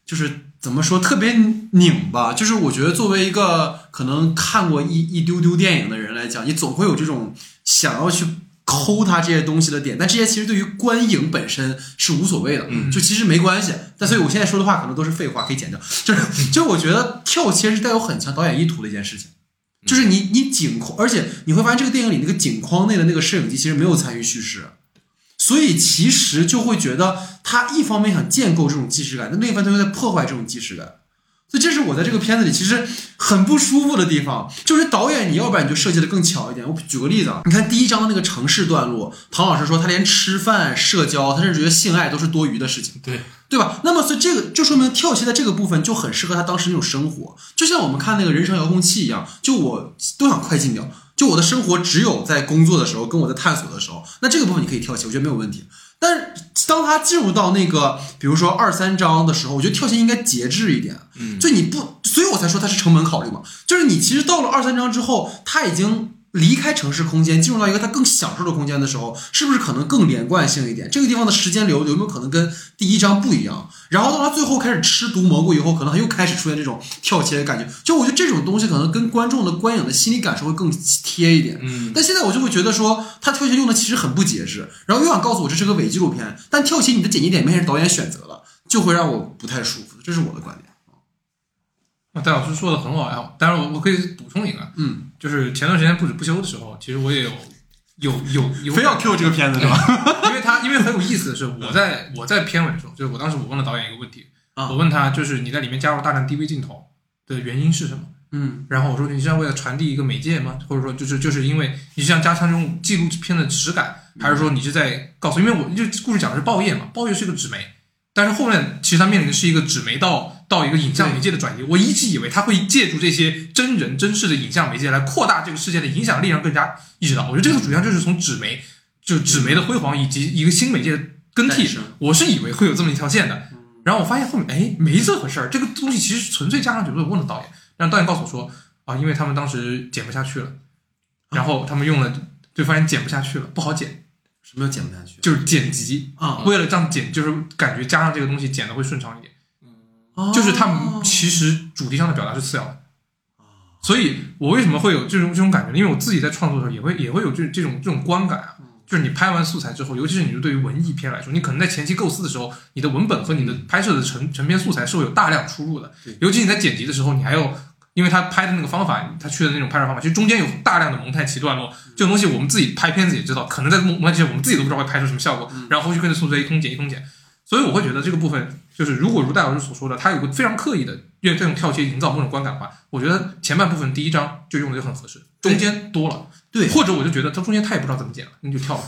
就是。怎么说特别拧吧？就是我觉得作为一个可能看过一一丢丢电影的人来讲，你总会有这种想要去抠它这些东西的点，但这些其实对于观影本身是无所谓的，就其实没关系。但所以我现在说的话可能都是废话，可以剪掉。就是 (laughs) 就我觉得跳切是带有很强导演意图的一件事情，就是你你景框，而且你会发现这个电影里那个景框内的那个摄影机其实没有参与叙事。所以其实就会觉得他一方面想建构这种既视感，那另一方面又在破坏这种既视感。所以这是我在这个片子里其实很不舒服的地方。就是导演，你要不然你就设计的更巧一点。我举个例子啊，你看第一章的那个城市段落，唐老师说他连吃饭、社交，他甚至觉得性爱都是多余的事情，对对吧？那么所以这个就说明跳切的这个部分就很适合他当时那种生活，就像我们看那个人生遥控器一样，就我都想快进掉。就我的生活只有在工作的时候，跟我在探索的时候，那这个部分你可以跳切，我觉得没有问题。但是当他进入到那个，比如说二三章的时候，我觉得跳切应该节制一点。嗯，就你不，所以我才说它是成本考虑嘛。就是你其实到了二三章之后，他已经。离开城市空间，进入到一个他更享受的空间的时候，是不是可能更连贯性一点？这个地方的时间流有没有可能跟第一章不一样？然后到他最后开始吃毒蘑菇以后，可能他又开始出现这种跳切的感觉。就我觉得这种东西可能跟观众的观影的心理感受会更贴一点。嗯，但现在我就会觉得说，他跳切用的其实很不节制，然后又想告诉我这是个伪纪录片，但跳切你的剪辑点明显是导演选择了，就会让我不太舒服。这是我的观点。戴老师说的很好呀，当然我我可以补充一个，嗯，就是前段时间不止不休的时候，其实我也有有有有非要 Q 这个片子是吧？因为他因为很有意思的是，我在我在片尾的时候，就是我当时我问了导演一个问题，啊我问他就是你在里面加入大量 DV 镜头的原因是什么？嗯然后我说你是要为了传递一个媒介吗？或者说就是就是因为你是想加强这种纪录片的质感，还是说你是在告诉？因为我就故事讲的是报业嘛，报业是一个纸媒，但是后面其实它面临的是一个纸媒到到一个影像媒介的转移。我一直以为他会借助这些真人真事的影像媒介来扩大这个事件的影响力，让更加意识到。我觉得这个主要就是从纸媒就纸媒的辉煌以及一个新媒介的更替，我是以为会有这么一条线的。然后我发现后面哎没这回事儿，这个东西其实纯粹加上去。我问了导演，让导演告诉我说啊，因为他们当时剪不下去了，然后他们用了，就发现剪不下去了，不好剪，什么叫剪不下去就是剪辑。啊？为了这样剪，就是感觉加上这个东西剪的会顺畅一点。哦就是他们其实主题上的表达是次要的。所以我为什么会有这种这种感觉呢？因为我自己在创作的时候也会也会有这这种这种观感啊，就是你拍完素材之后，尤其是你对于文艺片来说，你可能在前期构思的时候，你的文本和你的拍摄的成成片素材是会有大量出入的。尤其你在剪辑的时候，你还有，因为他拍的那个方法，他去的那种拍摄方法，其实中间有大量的蒙太奇段落，这种东西我们自己拍片子也知道，可能在蒙太奇我们自己都不知道会拍出什么效果，然后后续跟着素材一通剪一通剪。所以我会觉得这个部分就是，如果如戴老师所说的，他有个非常刻意的用这种跳切营造某种观感的话，我觉得前半部分第一章就用的就很合适，中间多了，对或者我就觉得他中间他也不知道怎么剪了，那就跳了。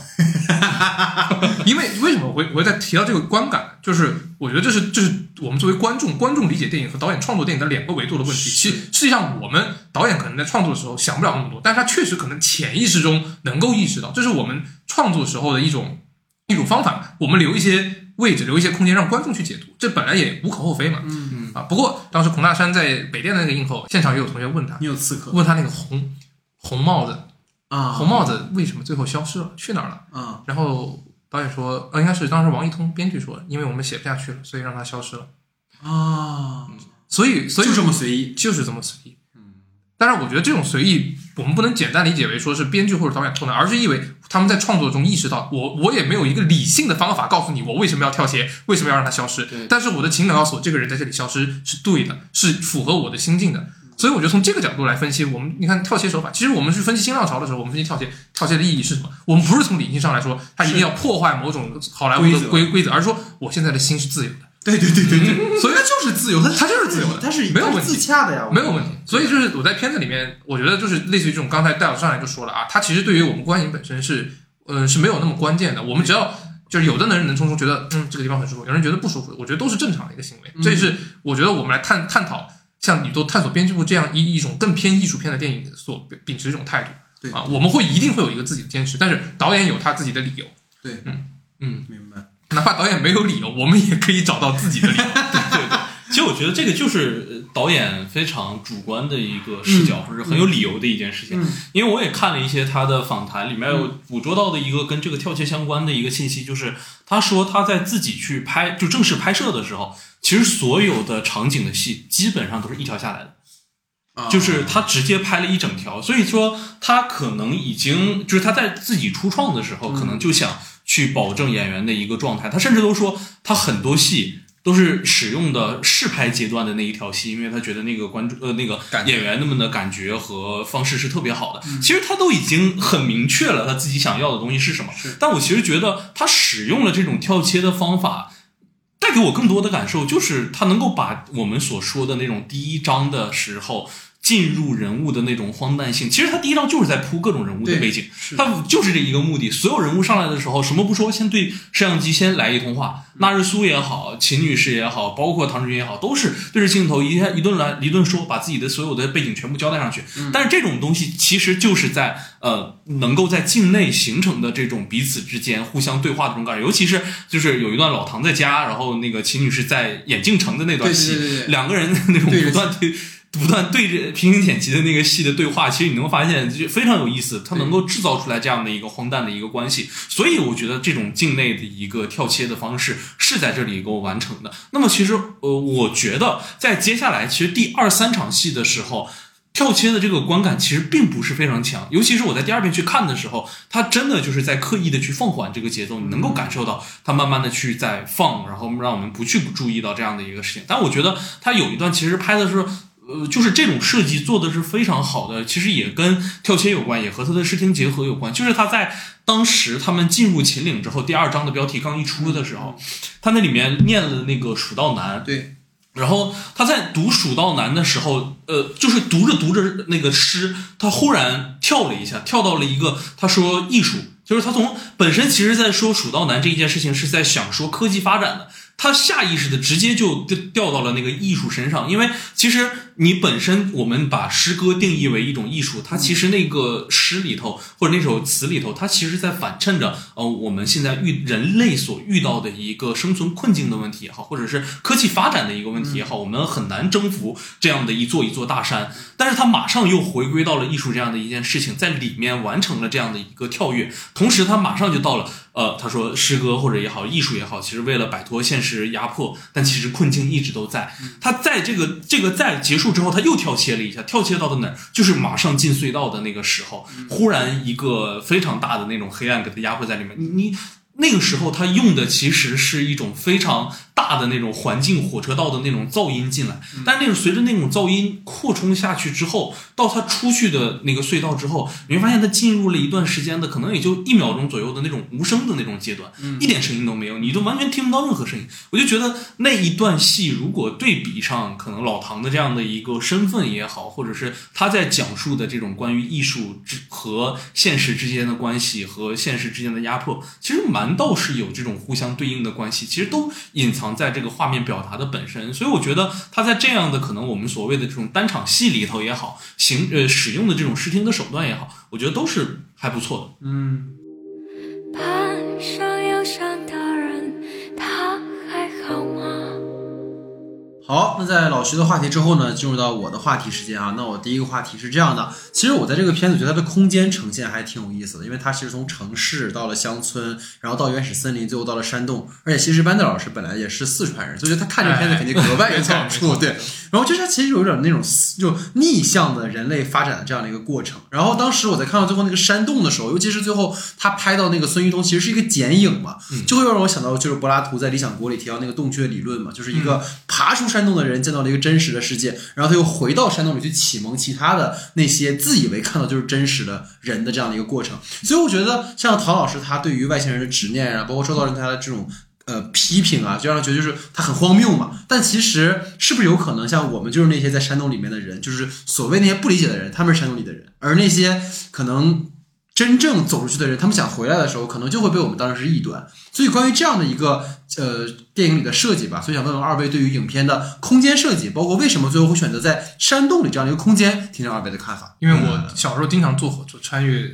(laughs) 因为为什么我会我会再提到这个观感，就是我觉得这是这是我们作为观众观众理解电影和导演创作电影的两个维度的问题。其实实际上我们导演可能在创作的时候想不了那么多，但是他确实可能潜意识中能够意识到，这是我们创作时候的一种一种方法，我们留一些。位置留一些空间让观众去解读，这本来也无可厚非嘛。嗯嗯啊，不过当时孔大山在北电的那个映后现场，也有同学问他，你有刺客问他那个红红帽子，啊？红帽子为什么最后消失了，去哪儿了？啊然后导演说，呃，应该是当时王一通编剧说，因为我们写不下去了，所以让他消失了。啊，所以，所以就这么随意。就是这么随意。当然，我觉得这种随意，我们不能简单理解为说是编剧或者导演偷懒，而是因为他们在创作中意识到，我我也没有一个理性的方法告诉你我为什么要跳鞋，为什么要让它消失。但是我的情感告诉我，这个人在这里消失是对的，是符合我的心境的。所以我觉得从这个角度来分析，我们你看跳鞋手法，其实我们去分析新浪潮的时候，我们分析跳鞋，跳鞋的意义是什么？我们不是从理性上来说，它一定要破坏某种好莱坞的规规则，而是说我现在的心是自由的。(laughs) 对对对对对，所以它就是自由，它它就是自由的它是没有问题自洽的呀，没有问题。所以就是我在片子里面，我觉得就是类似于这种，刚才戴老师上来就说了啊，它其实对于我们观影本身是，呃，是没有那么关键的。我们只要就是有的人能从中觉得，嗯，这个地方很舒服，有人觉得不舒服，我觉得都是正常的一个行为。这是我觉得我们来探探讨像宇宙探索编剧部这样一一种更偏艺术片的电影所秉持的这种态度。对啊，我们会一定会有一个自己的坚持，但是导演有他自己的理由，对，嗯嗯，明白。哪怕导演没有理由，我们也可以找到自己的理由。(laughs) 对对，其实我觉得这个就是呃导演非常主观的一个视角，或者很有理由的一件事情。嗯因为我也看了一些他的访谈，里面有捕捉到的一个跟这个跳切相关的一个信息，就是他说他在自己去拍就正式拍摄的时候，其实所有的场景的戏基本上都是一条下来的。啊就是他直接拍了一整条，所以说他可能已经就是他在自己初创的时候，可能就想去保证演员的一个状态。他甚至都说他很多戏都是使用的试拍阶段的那一条戏，因为他觉得那个观众呃那个演员们的感觉和方式是特别好的。其实他都已经很明确了他自己想要的东西是什么，但我其实觉得他使用了这种跳切的方法。带给我更多的感受，就是他能够把我们所说的那种第一章的时候进入人物的那种荒诞性，其实他第一章就是在铺各种人物的背景，他就是这一个目的。所有人物上来的时候，什么不说，先对摄像机先来一通话。纳日苏也好，秦女士也好，包括唐志军也好，都是对着镜头一一顿来一顿说，把自己的所有的背景全部交代上去。但是这种东西其实就是在呃，能够在境内形成的这种彼此之间互相对话的这种感觉，尤其是就是有一段老唐在家，然后那个秦女士在眼镜城的那段戏，对对对对两个人那种不断对。不断对着平行剪辑的那个戏的对话，其实你能发现就非常有意思，它能够制造出来这样的一个荒诞的一个关系，所以我觉得这种境内的一个跳切的方式是在这里给我完成的。那么其实呃，我觉得在接下来其实第二三场戏的时候，跳切的这个观感其实并不是非常强，尤其是我在第二遍去看的时候，它真的就是在刻意的去放缓这个节奏，你能够感受到它慢慢的去在放，然后让我们不去注意到这样的一个事情。但我觉得它有一段其实拍的是。呃，就是这种设计做的是非常好的，其实也跟跳切有关，也和他的视听结合有关。就是他在当时他们进入秦岭之后，第二章的标题刚一出的时候，他那里面念了那个《蜀道难》，对，然后他在读《蜀道难》的时候，呃，就是读着读着那个诗，他忽然跳了一下，跳到了一个他说艺术，就是他从本身其实在说《蜀道难》这一件事情是在想说科技发展的，他下意识的直接就掉掉到了那个艺术身上，因为其实你本身我们把诗歌定义为一种艺术，它其实那个诗里头或者那首词里头，它其实在反衬着呃我们现在遇人类所遇到的一个生存困境的问题也好，或者是科技发展的一个问题也好，我们很难征服这样的一座一座大山，但是它马上又回归到了艺术这样的一件事情，在里面完成了这样的一个跳跃，同时他马上就到了。呃，他说诗歌或者也好，艺术也好，其实为了摆脱现实压迫，但其实困境一直都在。他在这个这个在结束之后，他又跳切了一下，跳切到的哪儿？就是马上进隧道的那个时候，忽然一个非常大的那种黑暗给他压迫在里面。你你那个时候他用的其实是一种非常大的那种环境火车道的那种噪音进来，但那种随着那种噪音扩充下去之后，到他出去的那个隧道之后，你会发现他进入了一段时间的可能也就一秒钟左右的那种无声的那种阶段，一点声音都没有，你都完全听不到任何声音。我就觉得那一段戏如果对比上可能老唐的这样的一个身份也好，或者是他在讲述的这种关于艺术之和现实之间的关系和现实之间的压迫，其实蛮倒是有这种互相对应的关系，其实都隐藏在这个画面表达的本身。所以我觉得他在这样的可能我们所谓的这种单场戏里头也好，行呃使用的这种视听的手段也好，我觉得都是还不错的。嗯，好，那在老徐的话题之后呢，进入到我的话题时间啊。那我第一个话题是这样的，其实我在这个片子觉得它的空间呈现还挺有意思的，因为它其实从城市到了乡村，然后到原始森林，最后到了山洞。而且其实班德老师本来也是四川人，所以觉得他看这个片子肯定格外有感触，对。然后就是它其实有点那种就逆向的人类发展的这样的一个过程。然后当时我在看到最后那个山洞的时候，尤其是最后他拍到那个孙玉通其实是一个剪影嘛，就会让我想到就是柏拉图在《理想国》里提到那个洞穴理论嘛，就是一个爬出山洞的人见到了一个真实的世界，然后他又回到山洞里去启蒙其他的那些自以为看到就是真实的人的这样的一个过程。所以我觉得像陶老师他对于外星人的执念啊，包括周遭人他的这种。呃，批评啊，就让人觉得就是他很荒谬嘛。但其实是不是有可能，像我们就是那些在山洞里面的人，就是所谓那些不理解的人，他们是山洞里的人，而那些可能真正走出去的人，他们想回来的时候，可能就会被我们当成是异端。所以关于这样的一个呃电影里的设计吧，所以想问问二位对于影片的空间设计，包括为什么最后会选择在山洞里这样的一个空间，听听二位的看法。因为我小时候经常坐火车穿越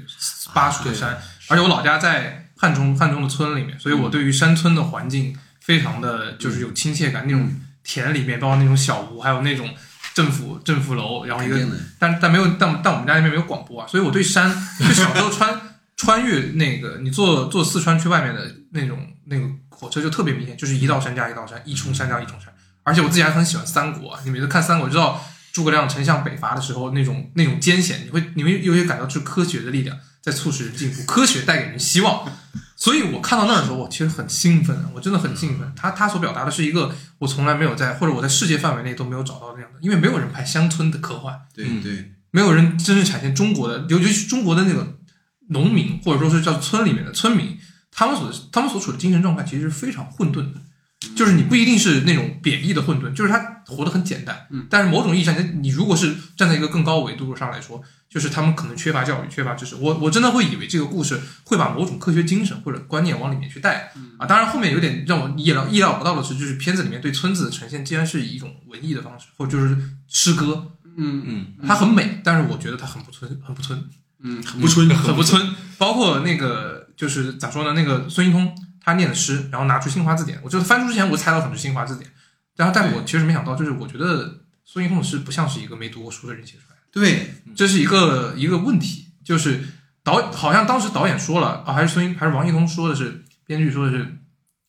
巴蜀的山，而且我老家在汉中汉中的村里面，所以我对于山村的环境非常的就是有亲切感。那种田里面，包括那种小屋，还有那种政府政府楼，然后一个但但没有，但但我们家那边没有广播啊，所以我对山，(laughs) 就小时候穿穿越那个，你坐坐四川去外面的那种那个火车就特别明显，就是一道山加一道山，一重山加一重山。而且我自己还很喜欢三国啊，你每次看三国，知道诸葛亮丞相北伐的时候那种那种艰险，你会你会有些感到是科学的力量在促使人进步，科学带给人希望。所以我看到那儿的时候，我其实很兴奋，我真的很兴奋。他他所表达的是一个我从来没有在或者我在世界范围内都没有找到那样的，因为没有人拍乡村的科幻。嗯对对，没有人真正展现中国的，尤其是中国的那个农民，或者说是叫村里面的村民，他们所他们所处的精神状态其实是非常混沌的。就是你不一定是那种贬义的混沌，就是他活得很简单。嗯，但是某种意义上，你你如果是站在一个更高维度上来说，就是他们可能缺乏教育，缺乏知识。我我真的会以为这个故事会把某种科学精神或者观念往里面去带。啊，当然后面有点让我意料意料不到的是，就是片子里面对村子的呈现，竟然是以一种文艺的方式，或者就是诗歌。嗯嗯，它很美，但是我觉得它很不村，很不村，嗯，很不村，很不村。包括那个就是咋说呢？那个孙一通他念的诗，然后拿出新华字典，我就翻书之前我猜到可能是新华字典，然后但我其实没想到，就是我觉得孙一通的诗不像是一个没读过书的人写出来的，对，这是一个一个问题，就是导好像当时导演说了啊，还是孙一还是王一通说的是，编剧说的是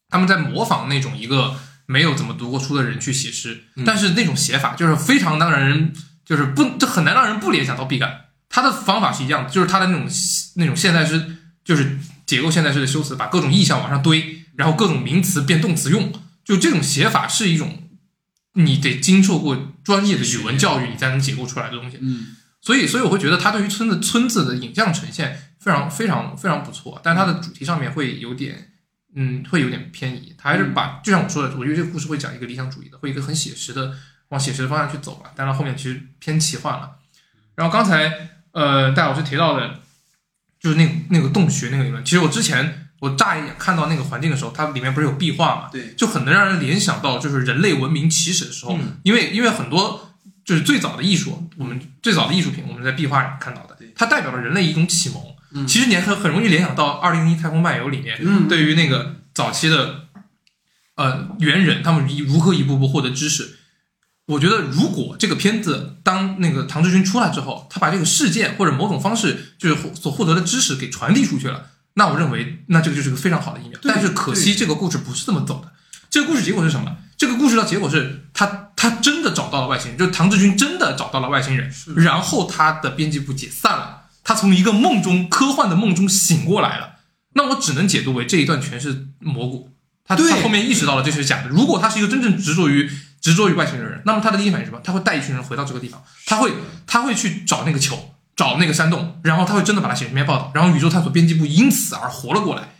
他们在模仿那种一个没有怎么读过书的人去写诗，嗯。但是那种写法就是非常让人就是不这很难让人不联想到毕赣。他的方法是一样的，就是他的那种那种现代诗，就是结构现代式的修辞，把各种意象往上堆，然后各种名词变动词用，就这种写法是一种你得经受过专业的语文教育，你才能解构出来的东西。嗯所以，所以我会觉得他对于村子村子的影像呈现非常非常非常不错，但它的主题上面会有点，嗯，会有点偏移。他还是把，就像我说的，我觉得这个故事会讲一个理想主义的，会一个很写实的，往写实的方向去走吧。但是后面其实偏奇幻了。然后刚才呃戴老师提到的，就是那个那个洞穴那个理论，其实我之前我乍一眼看到那个环境的时候，它里面不是有壁画嘛，对，就很能让人联想到就是人类文明起始的时候，嗯因为因为很多就是最早的艺术，我们最早的艺术品，我们在壁画里看到的，它代表了人类一种启蒙。嗯其实你很很容易联想到《二零零一太空漫游》里面，嗯对于那个早期的呃猿人，他们如何一步步获得知识。我觉得，如果这个片子当那个唐志军出来之后，他把这个事件或者某种方式就是所获得的知识给传递出去了，那我认为那这个就是个非常好的疫苗。但是可惜这个故事不是这么走的。这个故事结果是什么？这个故事的结果是他他真的找到了外星人，就是唐志军真的找到了外星人，然后他的编辑部解散了，他从一个梦中科幻的梦中醒过来了。那我只能解读为这一段全是蘑菇。他对他后面意识到了这是假的。如果他是一个真正执着于执着于外星人那么他的第一反应是什么？他会带一群人回到这个地方，他会他会去找那个球，找那个山洞，然后他会真的把它写成一篇报道，然后宇宙探索编辑部因此而活了过来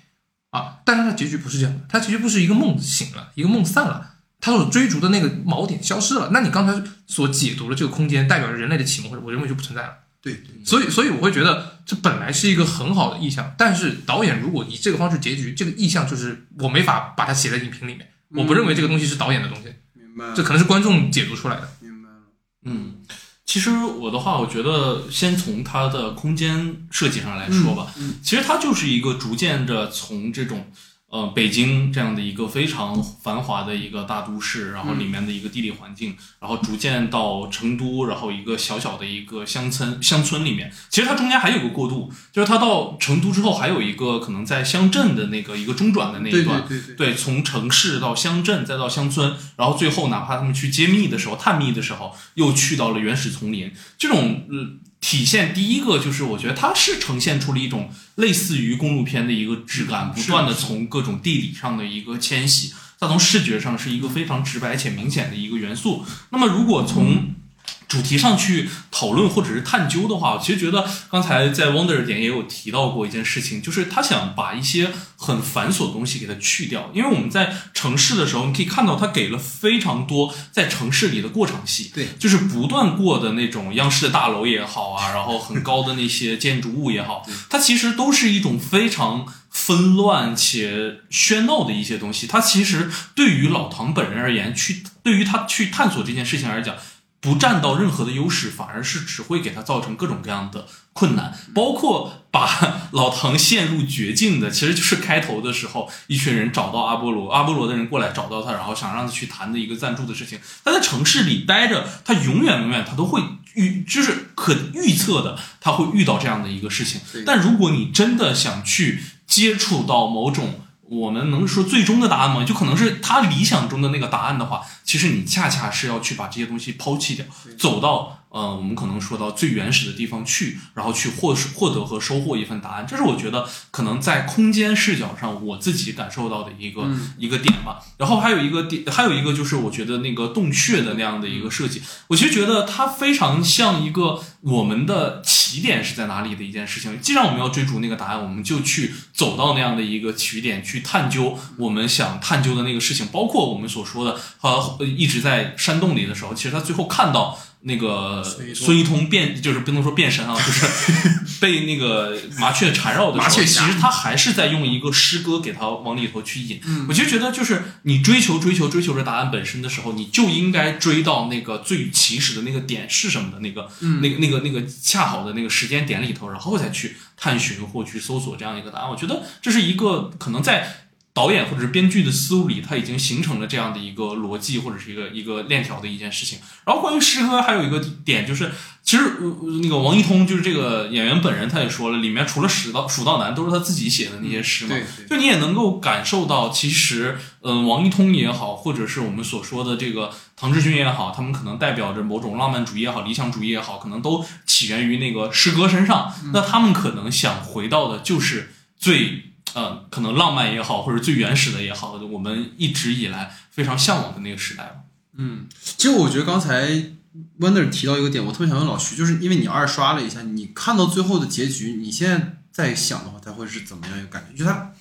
啊！但是他的结局不是这样的，他结局不是一个梦醒了，一个梦散了。他所追逐的那个锚点消失了，那你刚才所解读的这个空间代表着人类的启蒙，或者我认为就不存在了。对对，所以，所以我会觉得这本来是一个很好的意象，但是导演如果以这个方式结局，这个意象就是我没法把它写在影评里面，我不认为这个东西是导演的东西，明白，这可能是观众解读出来的。明白了，嗯，其实我的话，我觉得先从它的空间设计上来说吧，嗯其实它就是一个逐渐的从这种呃北京这样的一个非常繁华的一个大都市，然后里面的一个地理环境，然后逐渐到成都，然后一个小小的一个乡村乡村里面，其实它中间还有个过渡，就是它到成都之后还有一个可能在乡镇的那个一个中转的那一段，对对对，对，从城市到乡镇，再到乡村，然后最后哪怕他们去揭秘的时候、探秘的时候，又去到了原始丛林，这种呃体现，第一个就是我觉得它是呈现出了一种类似于公路片的一个质感，不断的从各种地理上的一个迁徙，它从视觉上是一个非常直白且明显的一个元素。那么如果从主题上去讨论或者是探究的话，我其实觉得刚才在 Wonder 点也有提到过一件事情，就是他想把一些很繁琐的东西给它去掉。因为我们在城市的时候，你可以看到他给了非常多在城市里的过场戏，对就是不断过的那种央视的大楼也好啊，然后很高的那些建筑物也好，它其实都是一种非常纷乱且喧闹的一些东西。它其实对于老唐本人而言，去对于他去探索这件事情来讲。不占到任何的优势，反而是只会给他造成各种各样的困难，包括把 (laughs) 老唐陷入绝境的，其实就是开头的时候，一群人找到阿波罗，阿波罗的人过来找到他，然后想让他去谈的一个赞助的事情。他在城市里待着，他永远永远他都会预，就是可预测的，他会遇到这样的一个事情。但如果你真的想去接触到某种。我们能说最终的答案吗？就可能是他理想中的那个答案的话，其实你恰恰是要去把这些东西抛弃掉，走到呃，我们可能说到最原始的地方去，然后去获获得和收获一份答案。这是我觉得可能在空间视角上我自己感受到的一个、一个点吧。然后还有一个点，还有一个就是我觉得那个洞穴的那样的一个设计，我其实觉得它非常像一个我们的起点是在哪里的一件事情。既然我们要追逐那个答案，我们就去走到那样的一个起点去探究我们想探究的那个事情，包括我们所说的呃一直在山洞里的时候，其实他最后看到。那个孙一通变就是不能说变身啊，就是 (laughs) 被那个麻雀缠绕的时候，麻雀其实他还是在用一个诗歌给他往里头去引。我其实觉得，就是你追求追求追求着答案本身的时候，你就应该追到那个最起始的那个点是什么的那个、那个那个那个恰好的那个时间点里头，然后再去探寻或去搜索这样一个答案。我觉得这是一个可能在。导演或者是编剧的思路里，他已经形成了这样的一个逻辑或者是一个一个链条的一件事情。然后关于诗歌，还有一个点就是，其实、呃那个王一通就是这个演员本人，他也说了，里面除了蜀道蜀道难都是他自己写的那些诗嘛。对对就你也能够感受到，其实，嗯、王一通也好，或者是我们所说的这个唐志军也好，他们可能代表着某种浪漫主义也好，理想主义也好，可能都起源于那个诗歌身上。那他们可能想回到的就是最。呃，可能浪漫也好，或者最原始的也好，我们一直以来非常向往的那个时代吧。其实我觉得刚才 Wonder 提到一个点，我特别想问老徐，就是因为你二刷了一下，你看到最后的结局，你现在在想的话，它会是怎么样一个感觉？就他，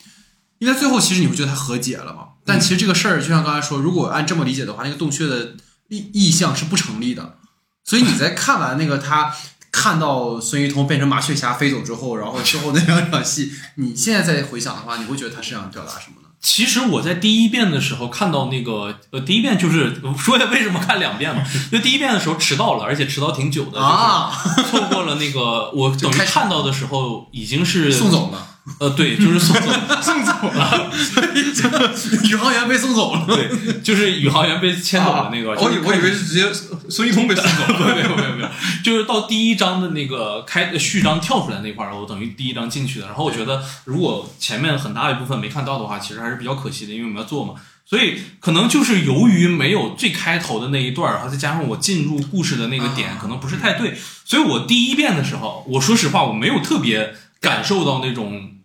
因为最后其实你会觉得他和解了嘛，但其实这个事儿就像刚才说，如果按这么理解的话，那个洞穴的意意向是不成立的，所以你在看完那个他。看到孙一通变成麻雀侠飞走之后，然后之后那两场戏，你现在再回想的话，你会觉得他是想表达什么呢？其实我在第一遍的时候看到那个，呃，第一遍就是 (laughs) 说一下为什么看两遍嘛？就第一遍的时候迟到了，而且迟到挺久的，啊，就是错过了那个我等于看到的时候已经是送，走了，呃，对，就是送走，(laughs) 送走了，(laughs) 宇航员被送走了。对，就是宇航员被牵走了那个，我以我以为是直接孙一通被送走了。(laughs) 没有没有没有，就是到第一章的那个开序章跳出来那块儿，我等于第一章进去的。然后我觉得，如果前面很大一部分没看到的话，其实还是比较可惜的，因为我们要做嘛。所以可能就是由于没有最开头的那一段，然后再加上我进入故事的那个点，可能不是太对。所以我第一遍的时候，我说实话，我没有特别感受到那种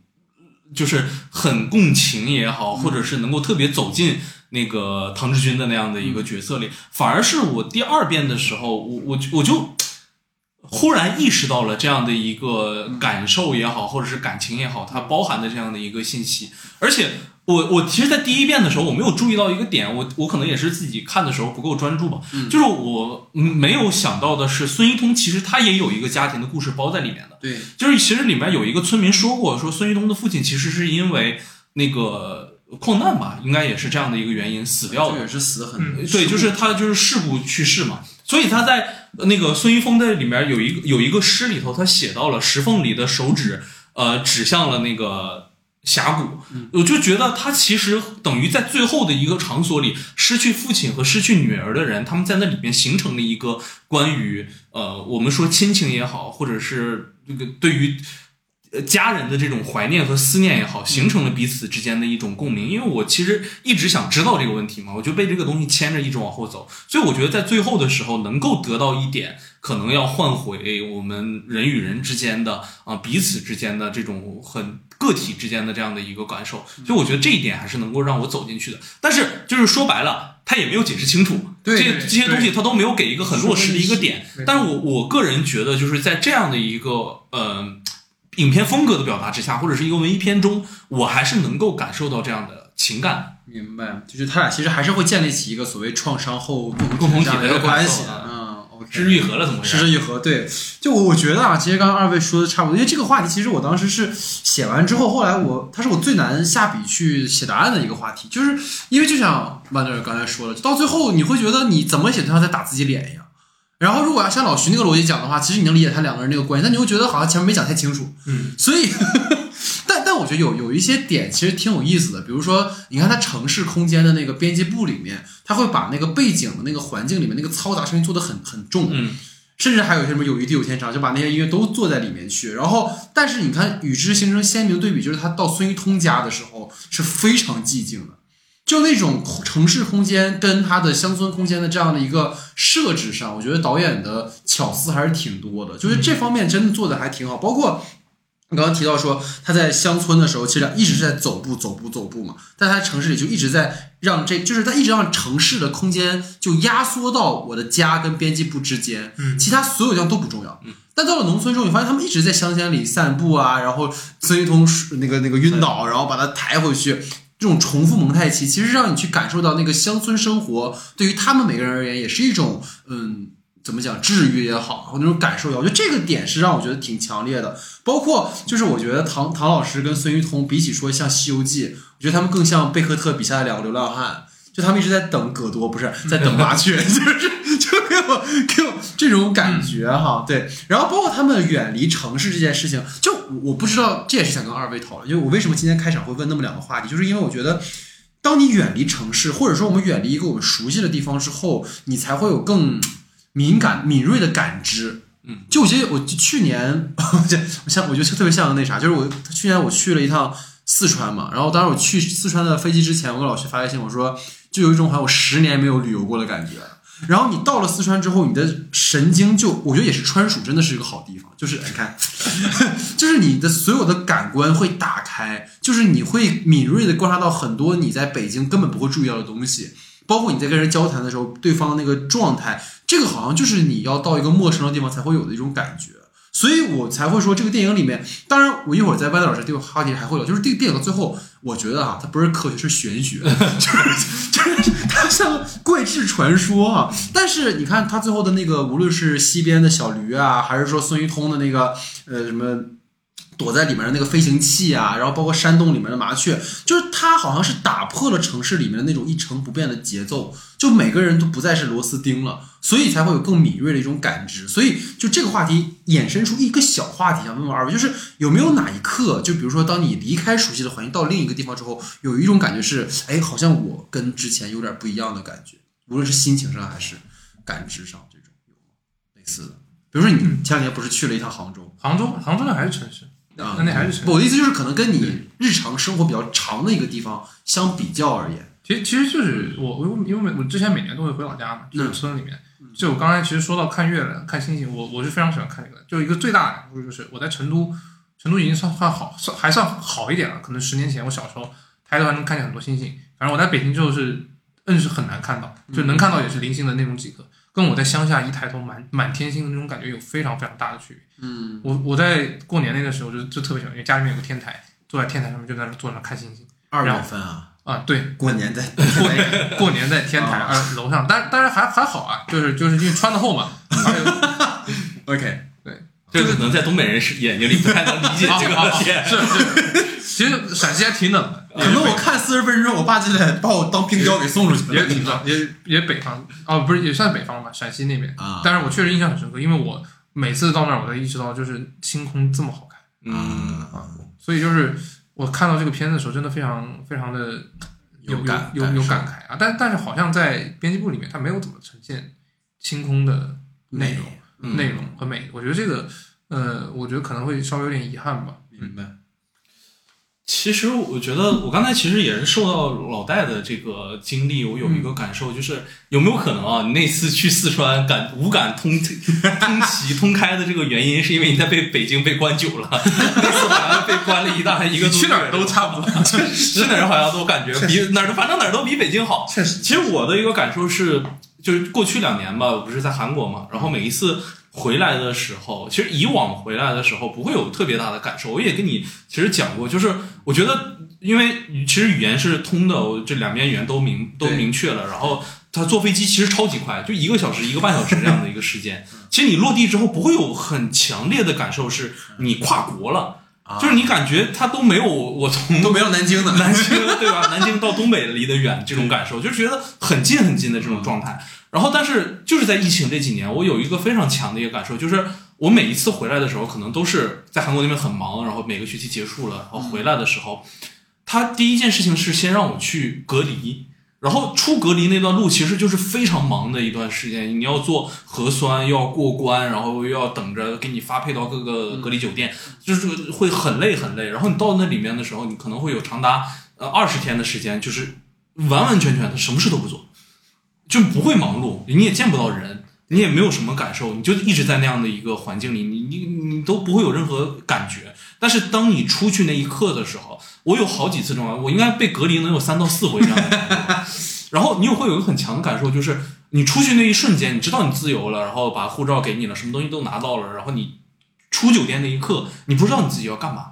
就是很共情也好，或者是能够特别走进那个唐志军的那样的一个角色里，反而是我第二遍的时候，我我我就忽然意识到了这样的一个感受也好，或者是感情也好，它包含的这样的一个信息，而且。我我其实，在第一遍的时候，我没有注意到一个点，我我可能也是自己看的时候不够专注吧，就是我嗯没有想到的是，孙一通其实他也有一个家庭的故事包在里面的，对，就是其实里面有一个村民说过，说孙一通的父亲其实是因为那个矿难吧，应该也是这样的一个原因死掉的。也是死的很嗯对，就是他就是事故去世嘛，所以他在那个孙一峰的里面有一个有一个诗里头，他写到了石缝里的手指，呃，指向了那个峡谷。我就觉得他其实等于在最后的一个场所里，失去父亲和失去女儿的人，他们在那里面形成了一个关于呃，我们说亲情也好，或者是这个对于呃家人的这种怀念和思念也好，形成了彼此之间的一种共鸣。因为我其实一直想知道这个问题嘛，我就被这个东西牵着一直往后走，所以我觉得在最后的时候能够得到一点，可能要换回我们人与人之间的啊、彼此之间的这种很个体之间的这样的一个感受，所以我觉得这一点还是能够让我走进去的。但是就是说白了，他也没有解释清楚，对这些这些东西他都没有给一个很落实的一个点。但是我我个人觉得，就是在这样的一个呃影片风格的表达之下，或者是一个文艺片中，我还是能够感受到这样的情感。明白，就是他俩其实还是会建立起一个所谓创伤后共共同体的一个关系嗯，OK，失之愈合了，怎么回事？失之愈合，对，就我我觉得啊，其实刚刚二位说的差不多，因为这个话题其实我当时是写完之后，后来我它是我最难下笔去写答案的一个话题，就是因为就像曼德尔刚才说了，到最后你会觉得你怎么写都像在打自己脸一样。然后如果要像老徐那个逻辑讲的话，其实你能理解他两个人那个关系，但你会觉得好像前面没讲太清楚，嗯，(laughs) 所以，但但我觉得有有一些点其实挺有意思的，比如说，你看他城市空间的那个编辑部里面，他会把那个背景的那个环境里面那个嘈杂声音做的很很重，嗯，甚至还有一些什么有一地有天长，就把那些音乐都做在里面去。然后，但是你看与之形成鲜明对比，就是他到孙一通家的时候是非常寂静的。就那种城市空间跟它的乡村空间的这样的一个设置上，我觉得导演的巧思还是挺多的，就是这方面真的做的还挺好。包括你刚刚提到说他在乡村的时候，其实一直是在走步、走步、走步嘛，但他城市里就一直在让这，就是他一直让城市的空间就压缩到我的家跟编辑部之间，嗯。其他所有地方都不重要。但到了农村之后，你发现他们一直在乡间里散步啊，然后孙一通那个那个晕倒，然后把他抬回去，这种重复蒙太奇，其实让你去感受到那个乡村生活对于他们每个人而言也是一种嗯。怎么讲治愈也好，或那种感受也好，我觉得这个点是让我觉得挺强烈的。包括就是我觉得唐唐老师跟孙玉通比起说像《西游记》，我觉得他们更像贝克特笔下的两个流浪汉，就他们一直在等葛多，不是在等麻雀，(laughs) 就是就给我给我这种感觉哈。对，然后包括他们远离城市这件事情，就我不知道，这也是想跟二位讨论，因为我为什么今天开场会问那么两个话题，就是因为我觉得。当你远离城市，或者说我们远离一个我们熟悉的地方之后，你才会有更敏感、敏锐的感知。嗯，就我觉得我去年，(laughs) 我像我觉得特别像那啥，就是我去年我去了一趟四川嘛，然后当时我去四川的飞机之前，我跟老徐发微信，我说就有一种好像我十年没有旅游过的感觉。然后你到了四川之后，你的神经就我觉得也是川蜀真的是一个好地方，就是你看，(laughs) 就是你的所有的感官会打开，就是你会敏锐的观察到很多你在北京根本不会注意到的东西，包括你在跟人交谈的时候，对方的那个状态，这个好像就是你要到一个陌生的地方才会有的一种感觉。所以我才会说这个电影里面，当然我一会儿在歪德老师这个话题还会有，就是这个电影的最后，我觉得啊，它不是科学，是玄学，(laughs) 就是就是它 (laughs) 像怪志传说啊。但是你看他最后的那个，无论是西边的小驴啊，还是说孙一通的那个呃什么。躲在里面的那个飞行器啊，然后包括山洞里面的麻雀，就是它好像是打破了城市里面的那种一成不变的节奏，就每个人都不再是螺丝钉了，所以才会有更敏锐的一种感知。所以就这个话题衍生出一个小话题，想问问二位，就是有没有哪一刻，就比如说当你离开熟悉的环境到另一个地方之后，有一种感觉是，哎，好像我跟之前有点不一样的感觉，无论是心情上还是感知上，这种有吗？类似的，比如说你前两天不是去了一趟杭州？杭州，杭州那还是城市，啊。那那还是我的意思就是，可能跟你日常生活比较长的一个地方相比较而言，其实其实就是我我因为每我之前每年都会回老家嘛，就是村里面。就我刚才其实说到看月亮、看星星，我我是非常喜欢看这个。就一个最大的感触就是我在成都，成都已经算算好，算还算好一点了。可能十年前我小时候抬头还能看见很多星星，反正我在北京之后是硬是很难看到，就能看到也是零星的那种几个，跟我在乡下一抬头满满天星的那种感觉有非常非常大的区别。嗯，我我在过年那个时候就就特别喜欢，因为家里面有个天台，坐在天台上面就在那坐那看星星。二月份啊，啊，对，过年在过年过年在天台啊二楼上，但但是还还好啊，就是就是因为穿的厚嘛，(laughs) 还有 OK，这可能在东北人是眼睛里不太能理解这个东西。是是，其实陕西还挺冷的，可能我看四十分钟，我爸就得把我当冰雕给送出去了。也挺冷，也也北方哦，不是也算北方吧，陕西那边。啊但是我确实印象很深刻，因为我每次到那儿，我才意识到就是星空这么好看嗯，啊，所以就是我看到这个片子的时候，真的非常非常的有有感有有有感慨啊，但但是好像在编辑部里面，他没有怎么呈现星空的内容。嗯内容我觉得这个，呃，我觉得可能会稍微有点遗憾吧。明白。其实我觉得，我刚才其实也是受到老戴的这个经历，我有一个感受，就是有没有可能啊？你那次去四川感无感通通奇通开的这个原因，是因为你在被北京被关久了，(laughs) 那次好像被关了一大一个去哪儿都差不多。(laughs) 去哪儿好像都感觉 (laughs) 比哪儿都反正哪儿都比北京好。确实，其实我的一个感受是，就是过去两年吧，我不是在韩国嘛，然后每一次回来的时候，其实以往回来的时候不会有特别大的感受。我也跟你其实讲过，就是我觉得，因为其实语言是通的，我这两边语言都明都明确了，然后。他坐飞机其实超级快，就一个小时、一个半小时这样的一个时间。(laughs) 其实你落地之后不会有很强烈的感受，是你跨国了，啊就是你感觉他都没有我从都没有南京的，南京对吧？(laughs) 南京到东北离得远，这种感受就是觉得很近很近的这种状态。然后，但是就是在疫情这几年，我有一个非常强的一个感受，就是我每一次回来的时候，可能都是在韩国那边很忙，然后每个学期结束了，然后回来的时候，他第一件事情是先让我去隔离。然后出隔离那段路其实就是非常忙的一段时间，你要做核酸，又要过关，然后又要等着给你发配到各个隔离酒店，就是会很累很累。然后你到那里面的时候，你可能会有长达呃二十天的时间，就是完完全全的什么事都不做，就不会忙碌，你也见不到人，你也没有什么感受，你就一直在那样的一个环境里，你你你都不会有任何感觉。但是当你出去那一刻的时候，我有好几次这种，我应该被隔离能有三到四回这样的。然后你又会有一个很强的感受，就是你出去那一瞬间，你知道你自由了，然后把护照给你了，什么东西都拿到了，然后你出酒店那一刻，你不知道你自己要干嘛。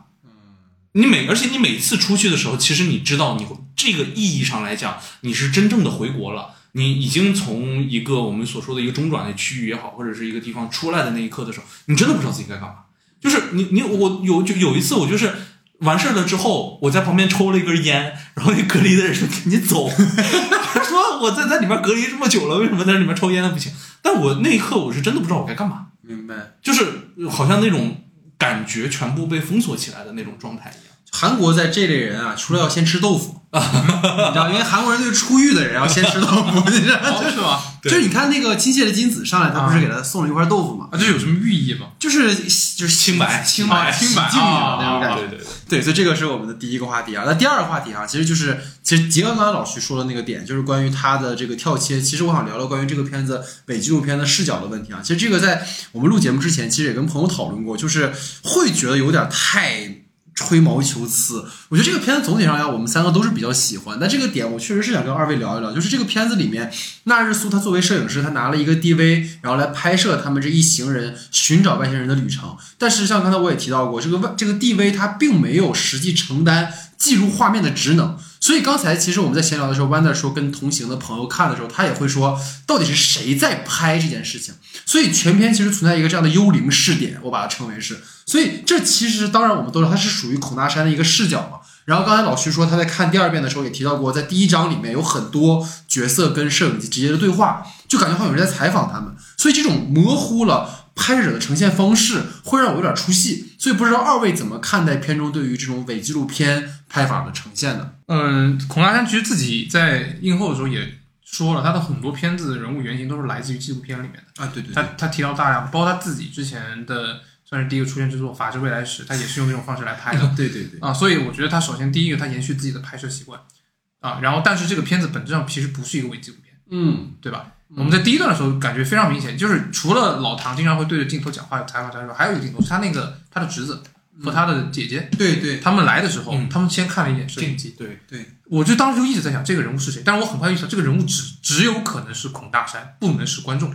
你每而且你每次出去的时候，其实你知道你这个意义上来讲，你是真正的回国了。你已经从一个我们所说的一个中转的区域也好，或者是一个地方出来的那一刻的时候，你真的不知道自己该干嘛。就是你你我有就有一次我就是完事儿了之后，我在旁边抽了一根烟，然后那隔离的人说赶紧走，他说我在在里面隔离这么久了，为什么在里面抽烟不行？但我那一刻我是真的不知道我该干嘛，明白。就是好像那种感觉全部被封锁起来的那种状态一样。韩国在这类人啊，除了要先吃豆腐，你知道，因为韩国人对出狱的人要先吃豆腐，你知道，哦是吗？就是你看那个亲切的金子上来，他不是给他送了一块豆腐吗？啊，这有什么寓意吗？就是就是清白清白、啊清白洗净的那种感觉。对对对，对，所以这个是我们的第一个话题啊。那第二个话题啊，其实就是其实结合刚才老徐说的那个点，就是关于他的这个跳切。其实我想聊聊关于这个片子伪纪录片的视角的问题啊。其实这个在我们录节目之前，其实也跟朋友讨论过，就是会觉得有点太。吹毛求疵，我觉得这个片子总体上来，我们三个都是比较喜欢。但这个点，我确实是想跟二位聊一聊，就是这个片子里面，纳日苏他作为摄影师，他拿了一个 DV，然后来拍摄他们这一行人寻找外星人的旅程。但是像，刚才我也提到过，这个外这个 DV 它并没有实际承担记录画面的职能。所以刚才其实我们在闲聊的时候，Wander 说跟同行的朋友看的时候，他也会说，到底是谁在拍这件事情？所以全片其实存在一个这样的幽灵视点，我把它称为是。所以这其实当然我们都知道，它是属于孔大山的一个视角嘛。然后刚才老徐说他在看第二遍的时候也提到过，在第一章里面有很多角色跟摄影机直接的对话，就感觉好像有人在采访他们。所以这种模糊了拍摄者的呈现方式，会让我有点出戏。所以不知道二位怎么看待片中对于这种伪纪录片拍法的呈现呢？嗯，孔大山其实自己在映后的时候也说了，他的很多片子的人物原型都是来自于纪录片里面的。啊，对对他他提到大量，包括他自己之前的算是第一个出现之作《法治未来史》，他也是用这种方式来拍的 (laughs) 对对对，啊。所以我觉得他首先第一个，他延续自己的拍摄习惯啊，然后但是这个片子本质上其实不是一个伪纪录片，嗯，对吧？我们在第一段的时候感觉非常明显，就是除了老唐经常会对着镜头讲话有采访他之外，还有一个镜头是他那个他的侄子和他的姐姐，对对，他们来的时候，嗯他们先看了一眼摄影机，对对，我就当时就一直在想这个人物是谁，但是我很快意识到这个人物只只有可能是孔大山，不能是观众。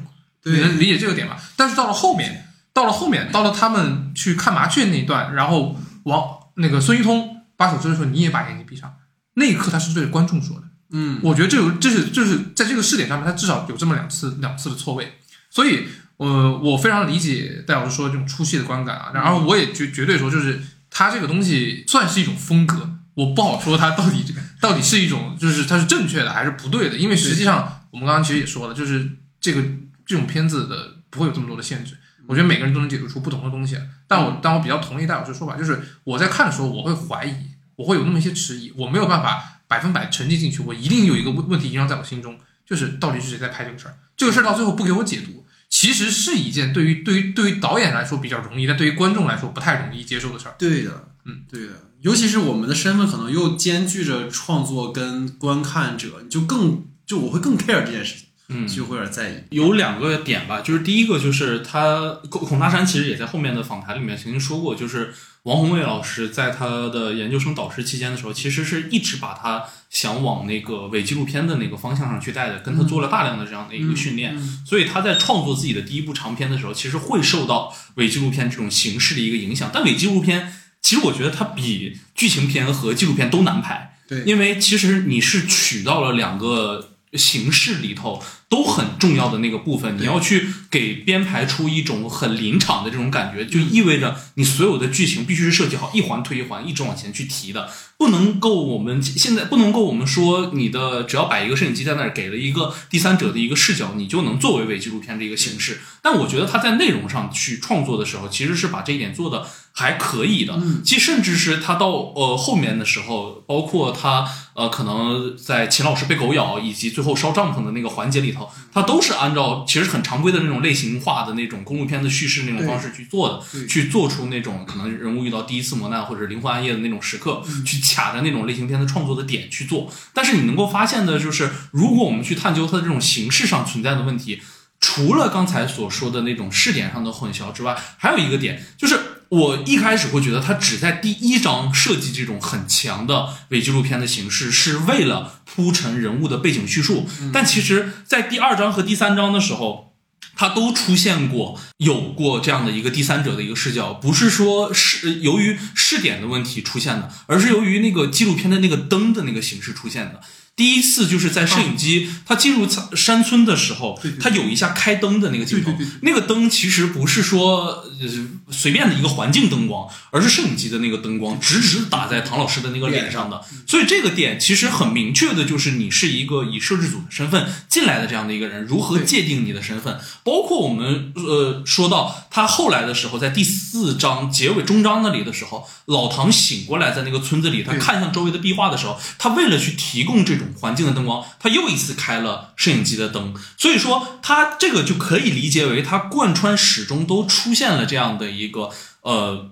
你对能理解这个点吗？但是到了后面，到了后面，到了他们去看麻雀那一段，然后王那个孙一通把手指着说：“你也把眼睛闭上。”那一刻他是对着观众说的。嗯，我觉得这有这是就是在这个试点上面，他至少有这么两次两次的错位，所以呃，我非常理解戴老师说的这种出戏的观感啊。然后我也绝绝对说，就是他这个东西算是一种风格，我不好说它到底到底是一种就是它是正确的还是不对的，因为实际上我们刚刚其实也说了，就是这个这种片子的不会有这么多的限制。我觉得每个人都能解读出不同的东西，但我但我比较同意戴老师说法，就是我在看的时候我会怀疑，我会有那么一些迟疑，我没有办法百分百沉浸进去，我一定有一个问问题萦绕在我心中，就是到底是谁在拍这个事儿？这个事儿到最后不给我解读，其实是一件对于对于对于导演来说比较容易，但对于观众来说不太容易接受的事儿。对的，嗯，对的，尤其是我们的身份可能又兼具着创作跟观看者，你就更就我会更 care 这件事情，嗯，就会有点在意。有两个点吧，就是第一个就是他孔孔大山其实也在后面的访谈里面曾经说过，就是王宏伟老师在他的研究生导师期间的时候，其实是一直把他想往那个伪纪录片的那个方向上去带的，跟他做了大量的这样的一个训练，所以他在创作自己的第一部长片的时候，其实会受到伪纪录片这种形式的一个影响。但伪纪录片其实我觉得它比剧情片和纪录片都难拍，对因为其实你是取到了两个形式里头都很重要的那个部分，你要去给编排出一种很临场的这种感觉，就意味着你所有的剧情必须是设计好一环推一环，一直往前去提的，不能够我们现在不能够我们说你的只要摆一个摄影机在那儿，给了一个第三者的一个视角，你就能作为伪纪录片的一个形式。但我觉得他在内容上去创作的时候，其实是把这一点做的还可以的。其实甚至是他到呃后面的时候，包括他呃可能在秦老师被狗咬以及最后烧帐篷的那个环节里头，他都是按照其实很常规的那种类型化的那种公路片的叙事那种方式去做的，对去做出那种可能人物遇到第一次磨难或者灵魂暗夜的那种时刻，去卡着那种类型片的创作的点去做。但是你能够发现的就是，如果我们去探究它的这种形式上存在的问题，除了刚才所说的那种视点上的混淆之外，还有一个点就是。我一开始会觉得他只在第一章设计这种很强的伪纪录片的形式，是为了铺陈人物的背景叙述。但其实，在第二章和第三章的时候，它都出现过有过这样的一个第三者的一个视角，不是说是由于试点的问题出现的，而是由于那个纪录片的那个灯的那个形式出现的。第一次就是在摄影机它进入山村的时候，它有一下开灯的那个镜头，那个灯其实不是说呃随便的一个环境灯光，而是摄影机的那个灯光直直打在唐老师的那个脸上的。所以这个点其实很明确的就是你是一个以摄制组的身份进来的这样的一个人，如何界定你的身份？包括我们呃说到他后来的时候，在第四章结尾终章那里的时候，老唐醒过来在那个村子里，他看向周围的壁画的时候，他为了去提供这种环境的灯光，他又一次开了摄影机的灯。所以说，他这个就可以理解为他贯穿始终都出现了这样的一个呃。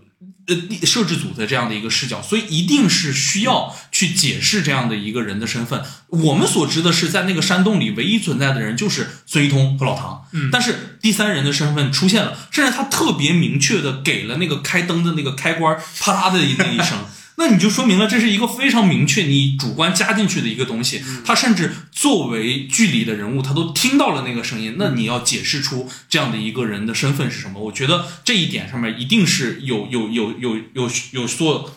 呃，摄制组的这样的一个视角，所以一定是需要去解释这样的一个人的身份。我们所知的是，在那个山洞里唯一存在的人就是孙一通和老唐，嗯但是第三人的身份出现了，甚至他特别明确的给了那个开灯的那个开关啪嗒的那一声。那你就说明了，这是一个非常明确你主观加进去的一个东西。他甚至作为剧里的人物，他都听到了那个声音。那你要解释出这样的一个人的身份是什么？我觉得这一点上面一定是有有有有有有所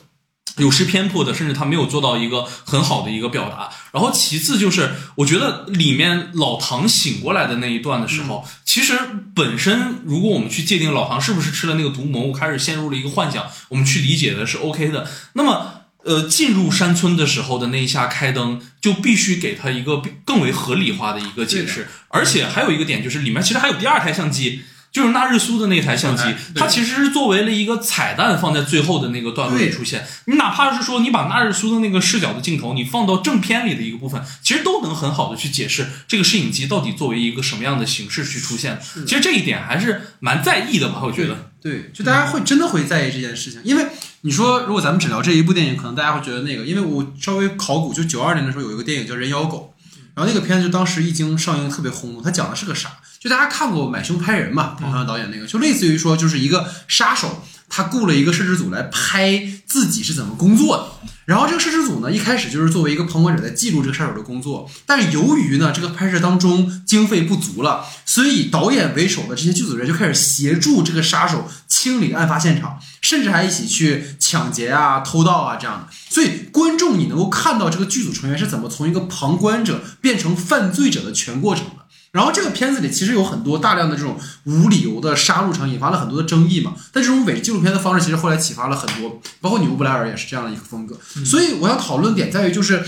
有失偏颇的，甚至他没有做到一个很好的一个表达。然后其次就是，我觉得里面老唐醒过来的那一段的时候，其实本身如果我们去界定老唐是不是吃了那个毒蘑菇，开始陷入了一个幻想，我们去理解的是 OK 的。那么。呃，进入山村的时候的那一下开灯，就必须给他一个更为合理化的一个解释。而且还有一个点就是，里面其实还有第二台相机，就是纳日苏的那台相机它其实是作为了一个彩蛋放在最后的那个段落里出现。你哪怕是说你把纳日苏的那个视角的镜头，你放到正片里的一个部分，其实都能很好的去解释这个摄影机到底作为一个什么样的形式去出现。其实这一点还是蛮在意的吧，我觉得。对，就大家会真的会在意这件事情，因为你说如果咱们只聊这一部电影，可能大家会觉得那个，因为我稍微考古，就九二年的时候有一个电影叫《人咬狗》，然后那个片子就当时一经上映特别轰动，它讲的是个啥？就大家看过《买凶拍人》嘛，彭浩翔导演那个，就类似于说就是一个杀手，他雇了一个摄制组来拍自己是怎么工作的。然后这个摄制组呢，一开始就是作为一个旁观者在记录这个杀手的工作，但是由于呢这个拍摄当中经费不足了，所以以导演为首的这些剧组人就开始协助这个杀手清理案发现场，甚至还一起去抢劫啊、偷盗啊这样的。所以观众你能够看到这个剧组成员是怎么从一个旁观者变成犯罪者的全过程。然后这个片子里其实有很多大量的这种无理由的杀戮场，引发了很多的争议嘛。但这种伪纪录片的方式，其实后来启发了很多，包括纽布莱尔也是这样的一个风格。所以我想讨论点在于，就是《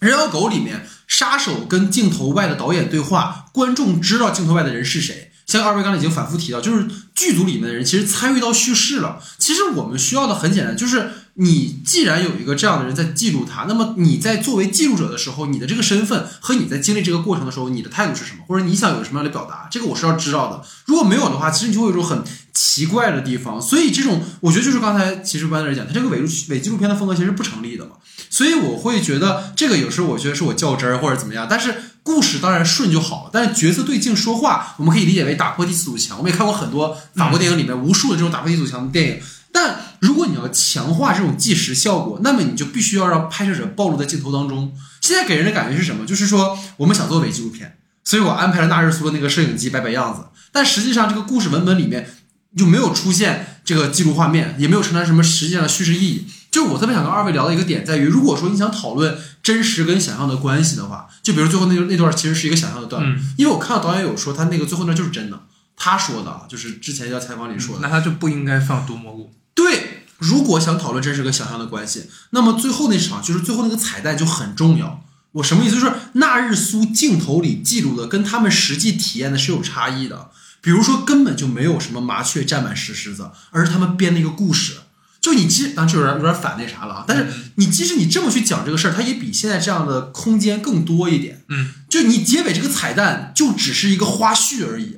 人妖狗》里面杀手跟镜头外的导演对话，观众知道镜头外的人是谁。像二位刚才已经反复提到，就是剧组里面的人其实参与到叙事了。其实我们需要的很简单，就是你既然有一个这样的人在记录他，那么你在作为记录者的时候，你的这个身份和你在经历这个过程的时候，你的态度是什么，或者你想有什么样的表达，这个我是要知道的。如果没有的话，其实你就会有一种很奇怪的地方。所以这种我觉得就是刚才其实班的讲，他这个伪录伪纪录片的风格其实是不成立的嘛。所以我会觉得这个有时候我觉得是我较真儿或者怎么样，但是故事当然顺就好了。但是角色对镜说话，我们可以理解为打破第四堵墙。我们也看过很多法国电影里面无数的这种打破第四堵墙的电影。但如果你要强化这种纪实效果，那么你就必须要让拍摄者暴露在镜头当中。现在给人的感觉是什么？就是说我们想做伪纪录片，所以我安排了纳日苏的那个摄影机摆摆样子。但实际上这个故事文本里面就没有出现这个记录画面，也没有承担什么实际上的叙事意义。就我特别想跟二位聊的一个点在于，如果说你想讨论真实跟想象的关系的话，就比如最后那那段其实是一个想象的段，因为我看到导演有说他那个最后那就是真的，他说的啊，就是之前要采访里说的。那他就不应该放毒蘑菇。对，如果想讨论真实跟想象的关系，那么最后那场就是最后那个彩蛋就很重要。我什么意思？就是那日苏镜头里记录的跟他们实际体验的是有差异的。比如说，根本就没有什么麻雀占满石狮子，而是他们编的一个故事。就你即，当然这有点有点反那啥了啊。但是你即使你这么去讲这个事儿，它也比现在这样的空间更多一点。嗯，就你结尾这个彩蛋就只是一个花絮而已。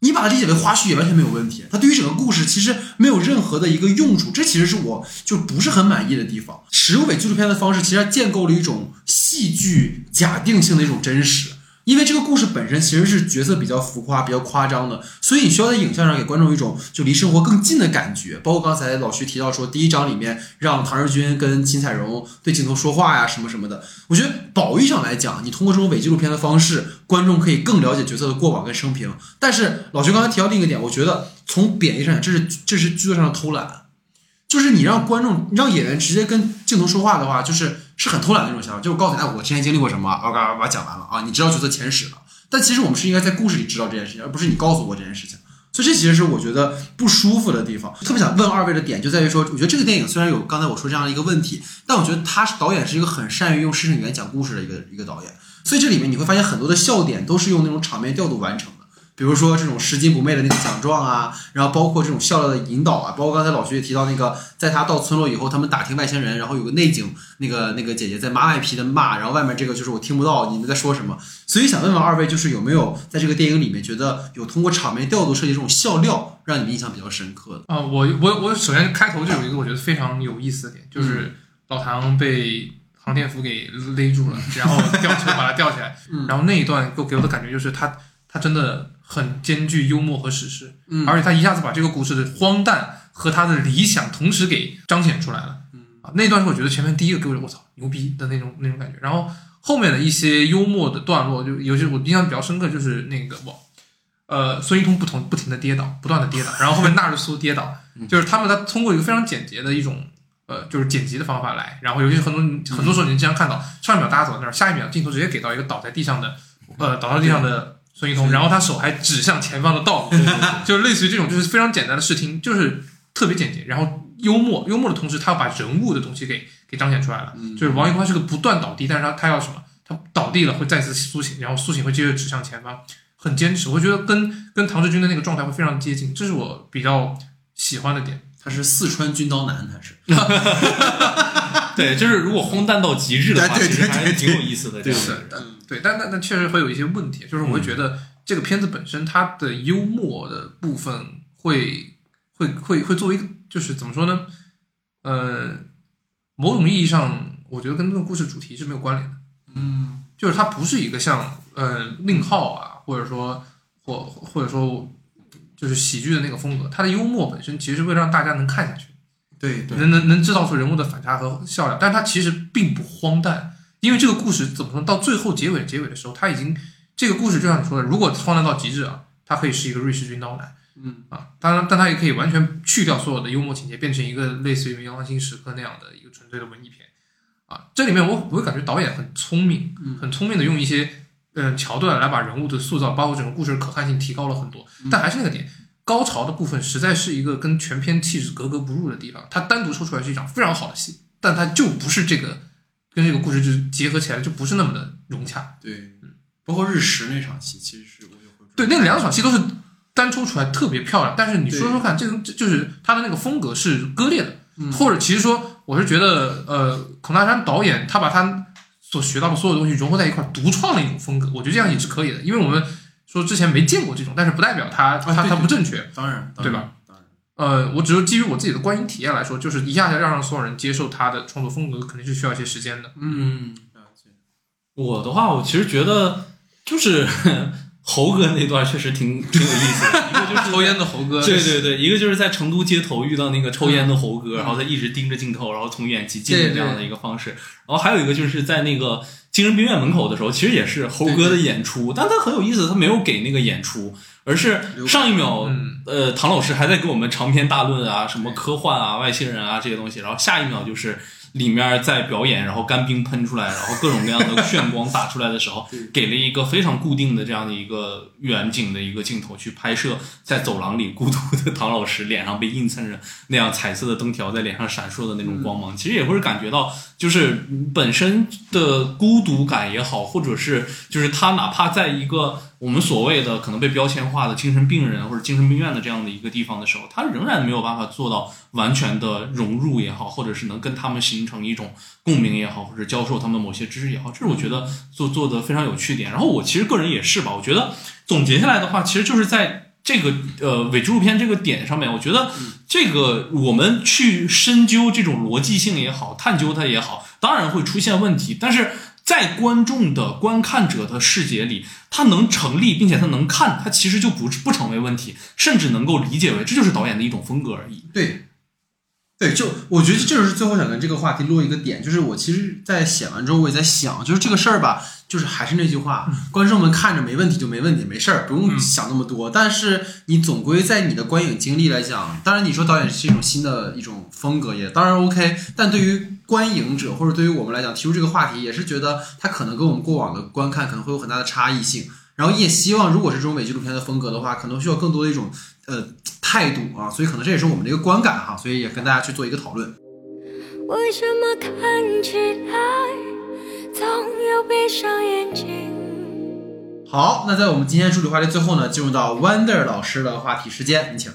你把它理解为花絮也完全没有问题，它对于整个故事其实没有任何的一个用处，这其实是我就不是很满意的地方。使用伪纪录片的方式，其实建构了一种戏剧假定性的一种真实。因为这个故事本身其实是角色比较浮夸、比较夸张的，所以你需要在影像上给观众一种就离生活更近的感觉。包括刚才老徐提到说，第一章里面让唐日军跟秦彩荣对镜头说话呀，什么什么的。我觉得褒义上来讲，你通过这种伪纪录片的方式，观众可以更了解角色的过往跟生平。但是老徐刚才提到另一个点，我觉得从贬义上讲，这是这是剧作上的偷懒。就是你让观众、让演员直接跟镜头说话的话，就是是很偷懒的一种想法。就是告诉你，哎，我之前经历过什么，我嘎把它讲完了啊，你知道角色前史了。但其实我们是应该在故事里知道这件事情，而不是你告诉我这件事情。所以这其实是我觉得不舒服的地方。特别想问二位的点就在于说，我觉得这个电影虽然有刚才我说这样的一个问题，但我觉得他是导演是一个很善于用视听语言讲故事的一个一个导演。所以这里面你会发现很多的笑点都是用那种场面调度完成。比如说这种拾金不昧的那个奖状啊，然后包括这种笑料的引导啊，包括刚才老徐也提到那个，在他到村落以后，他们打听外星人，然后有个内景，那个那个姐姐在妈卖皮的骂，然后外面这个就是我听不到你们在说什么，所以想问问二位，就是有没有在这个电影里面觉得有通过场面调度设计这种笑料，让你们印象比较深刻的？啊、我我我首先开头就有一个我觉得非常有意思的点，就是老唐被航天服给勒住了，然后吊车 (laughs) 把他吊起来，嗯。然后那一段给我给我的感觉就是他他真的很兼具幽默和史诗，嗯而且他一下子把这个故事的荒诞和他的理想同时给彰显出来了。嗯啊，那段是我觉得前面第一个给我我操牛逼的那种那种感觉，然后后面的一些幽默的段落，就尤其我印象比较深刻，就是那个我。呃，孙一通不同不停的跌倒，不断的跌倒，然后后面纳日苏跌倒，就是他们他通过一个非常简洁的一种呃，就是剪辑的方法来，然后尤其很多很多时候你经常看到上一秒大家走在那儿，下一秒镜头直接给到一个倒在地上的呃倒在地上的孙一通，然后他手还指向前方的道路，(laughs) 就是类似于这种就是非常简单的视听，就是特别简洁，然后幽默幽默的同时，他要把人物的东西给给彰显出来了。就是王一坤他是个不断倒地，但是他他要什么？他倒地了会再次苏醒，然后苏醒会接着指向前方，很坚持。我觉得跟跟唐志军的那个状态会非常接近，这是我比较喜欢的点。他是四川军刀男，他是 (laughs) 对，(laughs) 就是如果荒诞到极致的话，对对其实还是挺有意思的。是的的，对，但但但确实会有一些问题，就是我会觉得这个片子本身它的幽默的部分会会会会作为一个就是怎么说呢？呃，某种意义上，我觉得跟这个故事主题是没有关联的。嗯就是它不是一个像呃令号啊，或者说或或者说就是喜剧的那个风格，它的幽默本身其实是为了让大家能看下去，对对，能能能制造出人物的反差和笑料，但他其实并不荒诞，因为这个故事怎么说，到最后结尾结尾的时候，他已经这个故事就像你说的，如果荒诞到极致啊，它可以是一个瑞士军刀男。嗯啊，当然，但它也可以完全去掉所有的幽默情节，变成一个类似于《冥王星时刻》那样的一个纯粹的文艺片。啊，这里面我我会感觉导演很聪明，嗯很聪明的用一些呃桥段来把人物的塑造，包括整个故事的可看性提高了很多。但还是那个点，高潮的部分实在是一个跟全片气质格格不入的地方。它单独抽出来是一场非常好的戏，但它就不是这个跟这个故事就是结合起来就不是那么的融洽。对，包括日食那场戏，其实是我就会对，那两场戏都是单抽出来特别漂亮，但是你说说看，这个这就是它的那个风格是割裂的，嗯或者其实说我是觉得，呃，孔大山导演他把他所学到的所有东西融合在一块，独创了一种风格，我觉得这样也是可以的，因为我们说之前没见过这种，但是不代表他他他不正确。当然，当然对吧？当然，呃，我只是基于我自己的观影体验来说，就是一下子要让所有人接受他的创作风格，肯定是需要一些时间的。嗯，了解我的话，我其实觉得就是猴哥那段确实挺挺有意思的，一个就是抽烟的猴哥，对对对，一个就是在成都街头遇到那个抽烟的猴哥，嗯然后他一直盯着镜头，然后从远及近的这样的一个方式。然后还有一个就是在那个精神病院门口的时候，其实也是猴哥的演出，但他很有意思，他没有给那个演出，而是上一秒，嗯呃，唐老师还在给我们长篇大论啊，什么科幻啊、外星人啊这些东西，然后下一秒就是。里面在表演，然后干冰喷出来，然后各种各样的炫光打出来的时候，(laughs) 给了一个非常固定的这样的一个远景的一个镜头去拍摄，在走廊里孤独的唐老师脸上被映衬着那样彩色的灯条在脸上闪烁的那种光芒，其实也会感觉到，就是本身的孤独感也好，或者是就是他哪怕在一个我们所谓的可能被标签化的精神病人或者精神病院的这样的一个地方的时候，他仍然没有办法做到完全的融入也好，或者是能跟他们形成一种共鸣也好，或者教授他们某些知识也好，这是我觉得做做的非常有趣点。然后我其实个人也是吧，我觉得总结下来的话，其实就是在这个呃伪纪录片这个点上面，我觉得这个我们去深究这种逻辑性也好，探究它也好，当然会出现问题，但是。在观众的观看者的视野里，它能成立，并且它能看，它其实就不不成为问题，甚至能够理解为这就是导演的一种风格而已。对，对，就我觉得这就是最后想跟这个话题落一个点，就是我其实，在写完之后，我也在想，就是这个事儿吧，就是还是那句话，观众们看着没问题就没问题，没事儿，不用想那么多。但是你总归在你的观影经历来讲，当然你说导演是一种新的一种风格，也当然 OK，但对于观影者或者对于我们来讲，提出这个话题，也是觉得他可能跟我们过往的观看可能会有很大的差异性。然后也希望，如果是这种伪纪录片的风格的话，可能需要更多的一种呃态度啊，所以可能这也是我们的一个观感哈，所以也跟大家去做一个讨论。为什么看起来总有闭上眼睛？好，那在我们今天处理话题最后呢，进入到 Wonder 老师的话题时间，你请。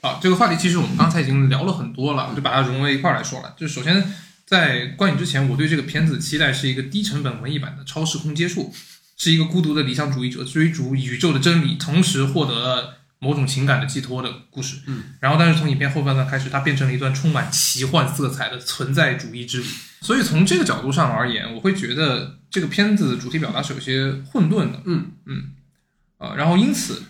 好，这个话题其实我们刚才已经聊了很多了，我就把它融为一块儿来说了。就是首先在观影之前，我对这个片子的期待是一个低成本文艺版的超时空接触，是一个孤独的理想主义者追逐宇宙的真理，同时获得了某种情感的寄托的故事。嗯，然后但是从影片后半段开始，它变成了一段充满奇幻色彩的存在主义之旅。所以从这个角度上而言，我会觉得这个片子主题表达是有些混沌的。嗯嗯，呃，然后因此。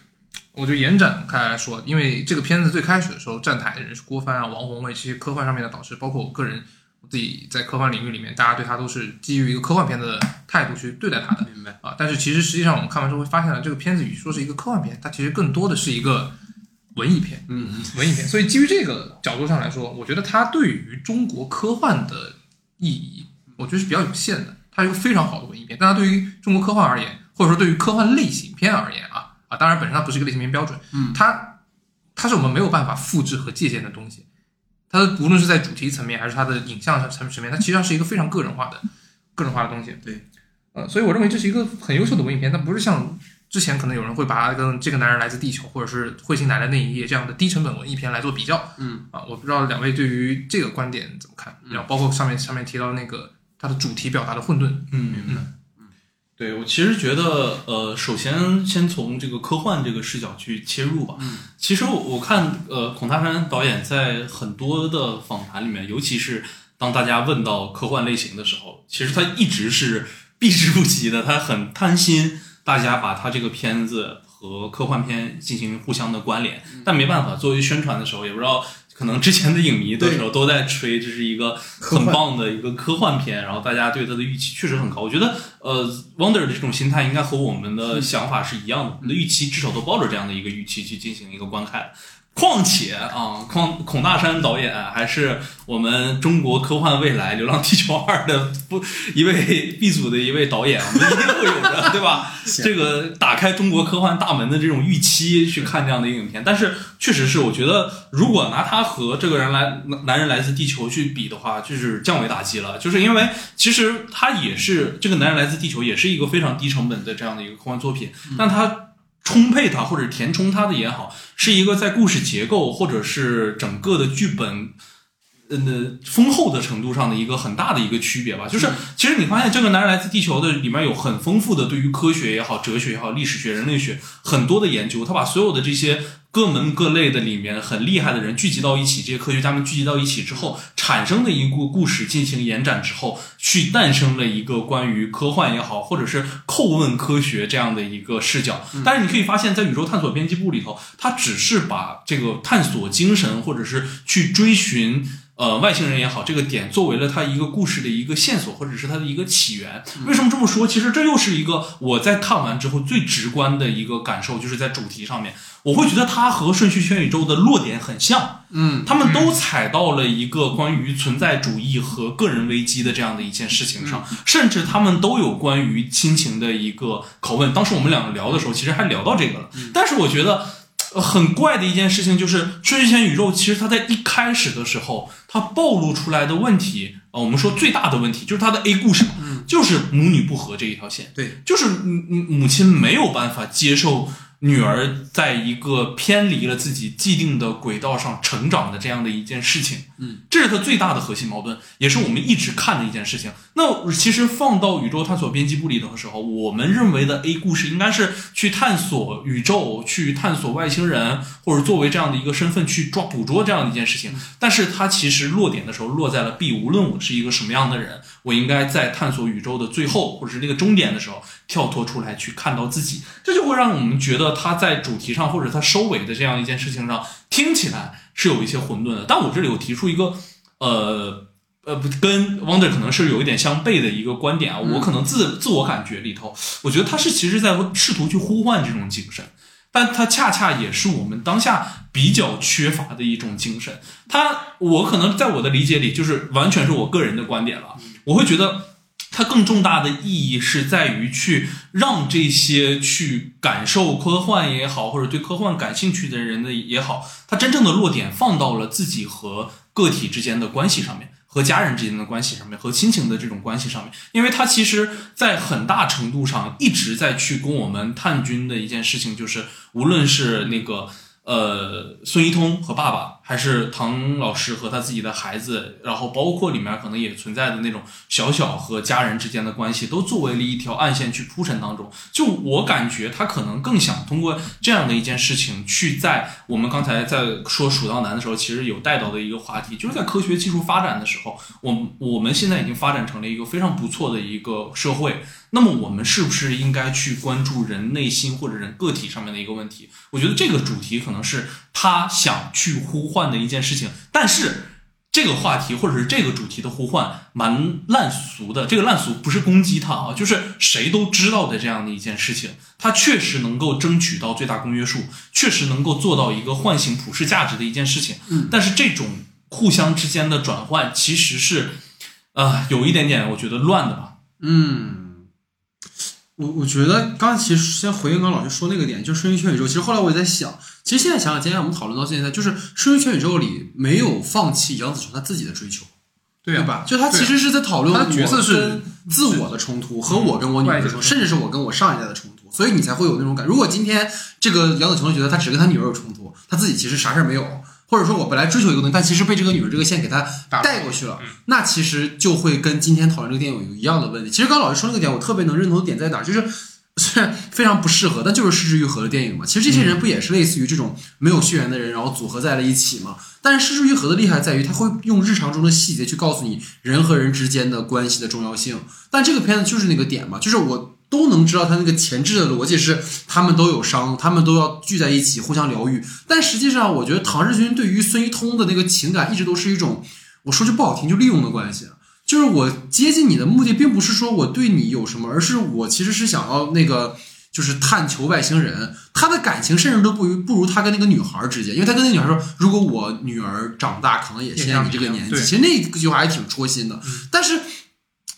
我就延展开来说，因为这个片子最开始的时候，站台的人是郭帆啊、王宏伟这些科幻上面的导师，包括我个人，我自己在科幻领域里面，大家对他都是基于一个科幻片的态度去对待他的明白。啊。但是其实实际上我们看完之后会发现呢，这个片子与其说是一个科幻片，它其实更多的是一个文艺片，嗯，文艺片。所以基于这个角度上来说，我觉得它对于中国科幻的意义，我觉得是比较有限的。它是一个非常好的文艺片，但它对于中国科幻而言，或者说对于科幻类型片而言啊。啊，当然，本身它不是一个类型片标准，嗯，它它是我们没有办法复制和借鉴的东西。它的无论是在主题层面还是它的影像层层面，它其实上是一个非常个人化的、个人化的东西。对，呃，所以我认为这是一个很优秀的文艺片，它不是像之前可能有人会把它跟《这个男人来自地球》或者是《彗星来的那一夜》这样的低成本文艺片来做比较。嗯，啊，我不知道两位对于这个观点怎么看？然后包括上面上面提到那个它的主题表达的混沌。嗯，明白。对我其实觉得，呃，首先先从这个科幻这个视角去切入吧。嗯，其实我我看，呃，孔大山导演在很多的访谈里面，尤其是当大家问到科幻类型的时候，其实他一直是避之不及的。他很贪心大家把他这个片子和科幻片进行互相的关联，但没办法，作为宣传的时候，也不知道。可能之前的影迷的时候都在吹，这是一个很棒的一个科幻片，然后大家对它的预期确实很高。我觉得，呃，Wonder 的这种心态应该和我们的想法是一样的，我们的预期至少都抱着这样的一个预期去进行一个观看。况且啊，孔孔大山导演还是我们中国科幻未来《流浪地球二》的不一位 B 组的一位导演，我们一定会有的，对吧？(laughs) 这个打开中国科幻大门的这种预期去看这样的一个影片，但是确实是我觉得，如果拿他和这个人来男人来自地球去比的话，就是降维打击了，就是因为其实他也是这个男人来自地球也是一个非常低成本的这样的一个科幻作品，但它。充沛它或者填充它的也好，是一个在故事结构或者是整个的剧本呃丰厚的程度上的一个很大的一个区别吧。就是其实你发现这个男人来自地球的里面有很丰富的对于科学也好、哲学也好、历史学、人类学很多的研究，他把所有的这些。各门各类的里面很厉害的人聚集到一起，这些科学家们聚集到一起之后，产生的一个故事进行延展之后，去诞生了一个关于科幻也好，或者是叩问科学这样的一个视角。但是你可以发现，在宇宙探索编辑部里头，它只是把这个探索精神，或者是去追寻。呃，外星人也好，这个点作为了他一个故事的一个线索，或者是他的一个起源。为什么这么说？其实这又是一个我在看完之后最直观的一个感受，就是在主题上面，我会觉得它和顺序全宇宙的落点很像。嗯，他们都踩到了一个关于存在主义和个人危机的这样的一件事情上，甚至他们都有关于亲情的一个拷问。当时我们两个聊的时候，其实还聊到这个了。但是我觉得。很怪的一件事情就是，春之前宇宙其实它在一开始的时候，它暴露出来的问题啊，我们说最大的问题就是它的 A 故事，就是母女不和这一条线，对，就是母母亲没有办法接受。女儿在一个偏离了自己既定的轨道上成长的这样的一件事情，嗯，这是他最大的核心矛盾，也是我们一直看的一件事情。那其实放到宇宙探索编辑部里头的时候，我们认为的 A 故事应该是去探索宇宙，去探索外星人，或者作为这样的一个身份去抓捕捉这样的一件事情。但是它其实落点的时候落在了 B，无论我是一个什么样的人，我应该在探索宇宙的最后或者是那个终点的时候跳脱出来去看到自己，这就会让我们觉得。他在主题上或者他收尾的这样一件事情上，听起来是有一些混沌的。但我这里有提出一个，呃呃，不跟 Wonder 可能是有一点相悖的一个观点啊。我可能自自我感觉里头，我觉得他是其实在试图去呼唤这种精神，但他恰恰也是我们当下比较缺乏的一种精神。他，我可能在我的理解里，就是完全是我个人的观点了。我会觉得。它更重大的意义是在于去让这些去感受科幻也好，或者对科幻感兴趣的人的也好，他真正的落点放到了自己和个体之间的关系上面，和家人之间的关系上面，和亲情的这种关系上面。因为他其实在很大程度上一直在去跟我们探军的一件事情，就是无论是那个。呃，孙一通和爸爸，还是唐老师和他自己的孩子，然后包括里面可能也存在的那种小小和家人之间的关系，都作为了一条暗线去铺陈当中。就我感觉，他可能更想通过这样的一件事情，去在我们刚才在说蜀道难的时候，其实有带到的一个话题，就是在科学技术发展的时候，我我们现在已经发展成了一个非常不错的一个社会。那么我们是不是应该去关注人内心或者人个体上面的一个问题？我觉得这个主题可能是他想去呼唤的一件事情，但是这个话题或者是这个主题的呼唤蛮烂俗的。这个烂俗不是攻击他啊，就是谁都知道的这样的一件事情，他确实能够争取到最大公约数，确实能够做到一个唤醒普世价值的一件事情。嗯，但是这种互相之间的转换其实是，呃，有一点点我觉得乱的吧。嗯。我我觉得刚才其实先回应刚老师说那个点，就是《瞬息全宇宙》。其实后来我也在想，其实现在想想，今天我们讨论到现在，就是《瞬息全宇宙》里没有放弃杨紫琼她自己的追求，对吧？就他其实是在讨论角色是自我的冲突和我跟我女儿的冲突，甚至是我跟我上一代的冲突，所以你才会有那种感。如果今天这个杨紫琼觉得他只跟他女儿有冲突，他自己其实啥事儿没有。或者说我本来追求一个东西，但其实被这个女人这个线给他带过去了，那其实就会跟今天讨论这个电影有一样的问题。其实刚老师说那个点，我特别能认同的点在哪，就是 (laughs) 虽然非常不适合，但就是失之愈合的电影嘛。其实这些人不也是类似于这种没有血缘的人，然后组合在了一起嘛？但是失之愈合的厉害在于，他会用日常中的细节去告诉你人和人之间的关系的重要性。但这个片子就是那个点嘛，就是我。都能知道他那个前置的逻辑是，他们都有伤，他们都要聚在一起互相疗愈。但实际上，我觉得唐日军对于孙一通的那个情感一直都是一种，我说句不好听，就利用的关系。就是我接近你的目的，并不是说我对你有什么，而是我其实是想要那个，就是探求外星人。他的感情甚至都不如不如他跟那个女孩之间，因为他跟那女孩说，如果我女儿长大，可能也现在你这个年纪。其实那句话还挺戳心的，但是。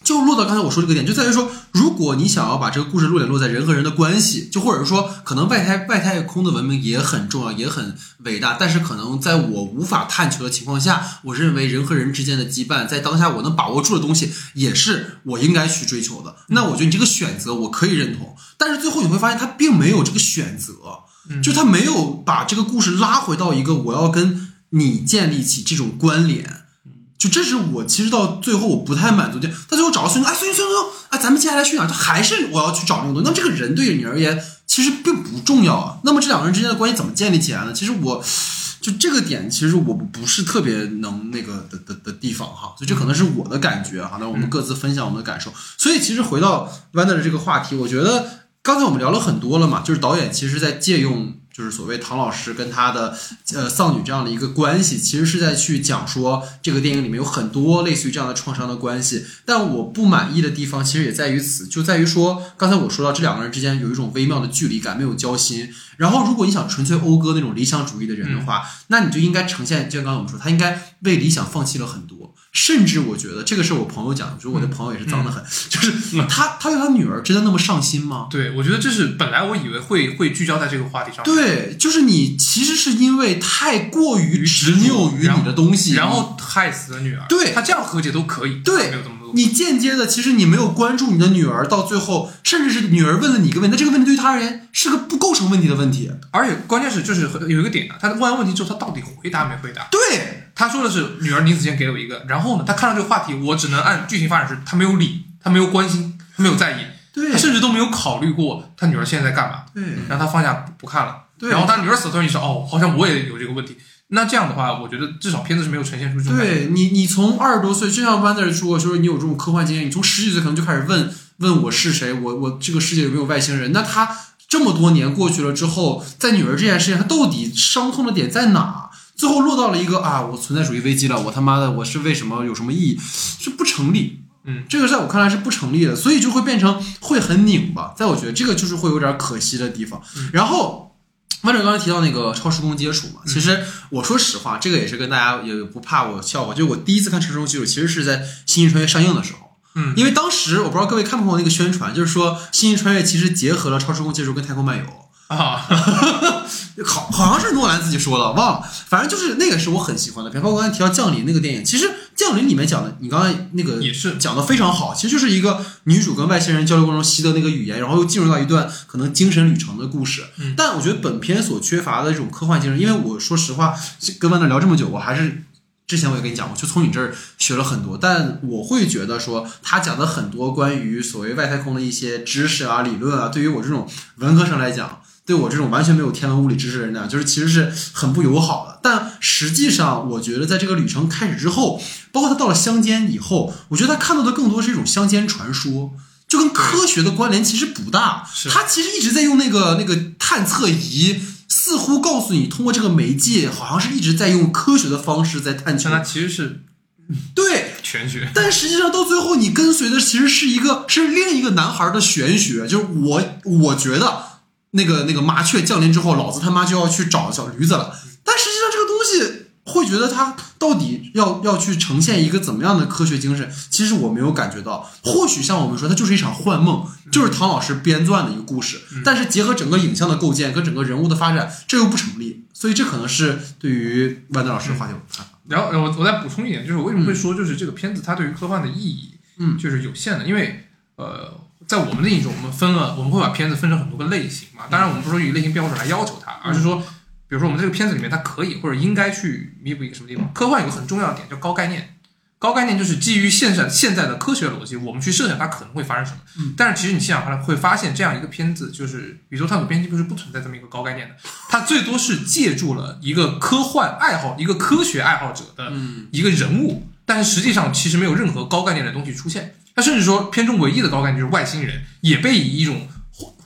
就落到刚才我说这个点，就在于说，如果你想要把这个故事落点落在人和人的关系，就或者说，可能外太外太空的文明也很重要，也很伟大，但是可能在我无法探求的情况下，我认为人和人之间的羁绊，在当下我能把握住的东西，也是我应该去追求的。那我觉得你这个选择我可以认同，但是最后你会发现他并没有这个选择，就他没有把这个故事拉回到一个我要跟你建立起这种关联。就这是我其实到最后我不太满足的。他最后找到孙雄，哎，孙雄，孙雄，哎，咱们接下来去哪儿？他还是我要去找那个东西。那这个人对于你而言其实并不重要啊。那么这两个人之间的关系怎么建立起来呢？其实我就这个点，其实我不是特别能那个的的的地方哈。所以这可能是我的感觉哈。那我们各自分享我们的感受。所以其实回到 Wander 的这个话题，我觉得刚才我们聊了很多了嘛，就是导演其实在借用。就是所谓唐老师跟他的呃丧女这样的一个关系，其实是在去讲说这个电影里面有很多类似于这样的创伤的关系。但我不满意的地方其实也在于此，就在于说刚才我说到这两个人之间有一种微妙的距离感，没有交心。然后如果你想纯粹讴歌那种理想主义的人的话，那你就应该呈现，就像刚刚我们说，他应该为理想放弃了很多。甚至我觉得这个是我朋友讲的，就是我的朋友也是脏的很，就是他他对他女儿真的那么上心吗？对，我觉得这是本来我以为会会聚焦在这个话题上。对，就是你其实是因为太过于执拗于你的东西，然后害死了女儿。对他这样和解都可以，对，没有这么多。你间接的其实你没有关注你的女儿，到最后甚至是女儿问了你一个问题，那这个问题对于他而言是个不构成问题的问题，而且关键是就是有一个点啊，他问完问题之后，他到底回答没回答？对。他说的是女儿临死前给了我一个，然后呢，他看到这个话题，我只能按剧情发展是，他没有理，他没有关心，他没有在意，对，他甚至都没有考虑过他女儿现在在干嘛，对，让他放下不看了，对，然后他女儿死了，突然意识到，哦，好像我也有这个问题，那这样的话，我觉得至少片子是没有呈现出这种。对你，你从二十多岁，就像 Wander 说，就是你有这种科幻经验，你从十几岁可能就开始问问我是谁，我我这个世界有没有外星人？那他这么多年过去了之后，在女儿这件事情，他到底伤痛的点在哪？最后落到了一个啊，我存在主义危机了，我他妈的我是为什么有什么意义？是不成立，嗯，这个在我看来是不成立的，所以就会变成会很拧巴，在我觉得这个就是会有点可惜的地方。然后，万正刚才提到那个超时空接触嘛，其实我说实话，这个也是跟大家也不怕我笑话，就我第一次看超时空接触，其实是在《星际穿越》上映的时候，嗯，因为当时我不知道各位看不看过那个宣传，就是说《星际穿越》其实结合了超时空接触跟太空漫游。啊，(laughs) 好，好像是诺兰自己说的，忘了。反正就是那个是我很喜欢的片。包括刚才提到《降临》那个电影，其实《降临》里面讲的，你刚才那个也是讲的非常好。其实就是一个女主跟外星人交流过程中习得那个语言，然后又进入到一段可能精神旅程的故事。嗯，但我觉得本片所缺乏的这种科幻精神，因为我说实话，跟万德聊这么久，我还是之前我也跟你讲过，就从你这儿学了很多。但我会觉得说，他讲的很多关于所谓外太空的一些知识啊、理论啊，对于我这种文科生来讲。对我这种完全没有天文物理知识的人呢，就是其实是很不友好的。但实际上，我觉得在这个旅程开始之后，包括他到了乡间以后，我觉得他看到的更多是一种乡间传说，就跟科学的关联其实不大。他其实一直在用那个那个探测仪，似乎告诉你，通过这个媒介，好像是一直在用科学的方式在探求。但他其实是对 (laughs) 玄学，但实际上到最后，你跟随的其实是一个是另一个男孩的玄学，就是我我觉得。那个那个麻雀降临之后，老子他妈就要去找小驴子了。但实际上，这个东西会觉得它到底要要去呈现一个怎么样的科学精神？其实我没有感觉到。或许像我们说，它就是一场幻梦，就是唐老师编撰的一个故事。但是结合整个影像的构建跟整个人物的发展，这又不成立。所以这可能是对于万德老师的话题看法。然后我我再补充一点，就是我为什么会说，就是这个片子它对于科幻的意义，嗯，就是有限的，因为呃。在我们的印象中，我们分了，我们会把片子分成很多个类型嘛。当然，我们不是说以类型标准来要求它，而是说，比如说我们这个片子里面，它可以或者应该去弥补一个什么地方。科幻有个很重要的点叫高概念，高概念就是基于现在现在的科学逻辑，我们去设想它可能会发生什么。但是其实你想想看，会发现这样一个片子，就是《宇宙探索编辑部》是不存在这么一个高概念的，它最多是借助了一个科幻爱好、一个科学爱好者的一个人物，但是实际上其实没有任何高概念的东西出现。他甚至说，片中唯一的高概念就是外星人，也被以一种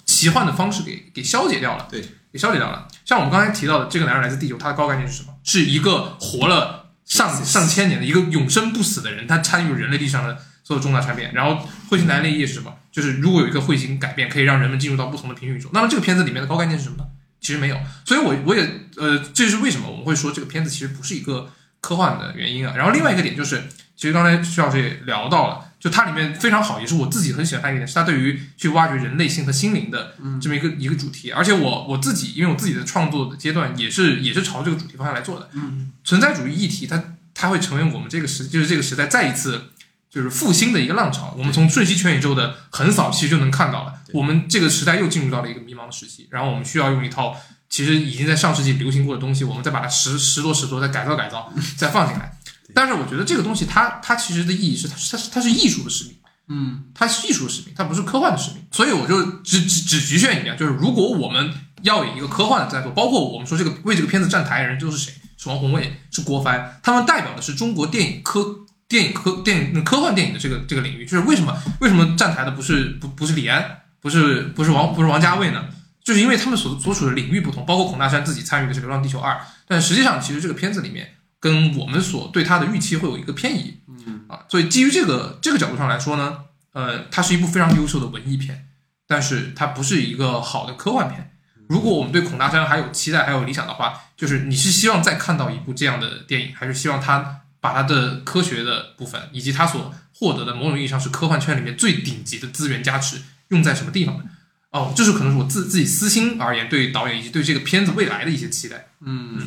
奇幻的方式给给消解掉了。对，给消解掉了。像我们刚才提到的，这个男人来自地球，他的高概念是什么？是一个活了上上千年的一个永生不死的人，他参与人类历史上的所有重大转变。然后彗星来临意义是什么？就是如果有一个彗星改变，可以让人们进入到不同的平行宇宙。那么这个片子里面的高概念是什么呢？其实没有。所以我我也呃，这是为什么我们会说这个片子其实不是一个科幻的原因啊。然后另外一个点就是，其实刚才徐老师也聊到了。就它里面非常好，也是我自己很喜欢它一点，是它对于去挖掘人类性和心灵的这么一个一个主题。而且我我自己，因为我自己的创作的阶段也是也是朝这个主题方向来做的。嗯，存在主义议题，它它会成为我们这个时就是这个时代再一次就是复兴的一个浪潮。我们从瞬息全宇宙的横扫其实就能看到了，我们这个时代又进入到了一个迷茫的时期。然后我们需要用一套其实已经在上世纪流行过的东西，我们再把它拾拾掇拾掇，再改造改造，(laughs) 再放进来。但是我觉得这个东西它它其实的意义是它它是它是艺术的使命。嗯，它是艺术的使命，它不是科幻的使命，所以我就只只只局限一点，就是如果我们要以一个科幻的在做，包括我们说这个为这个片子站台的人就是谁，是王宏伟，是郭帆，他们代表的是中国电影科电影科电影科幻电影的这个这个领域，就是为什么为什么站台的不是不不是李安，不是不是王不是王家卫呢？就是因为他们所所处的领域不同，包括孔大山自己参与的是《流浪地球二》，但实际上其实这个片子里面跟我们所对它的预期会有一个偏移，嗯啊，所以基于这个这个角度上来说呢，呃，它是一部非常优秀的文艺片，但是它不是一个好的科幻片。如果我们对孔大山还有期待还有理想的话，就是你是希望再看到一部这样的电影，还是希望他把他的科学的部分以及他所获得的某种意义上是科幻圈里面最顶级的资源加持用在什么地方呢？哦，这是可能是我自自己私心而言对导演以及对这个片子未来的一些期待。嗯，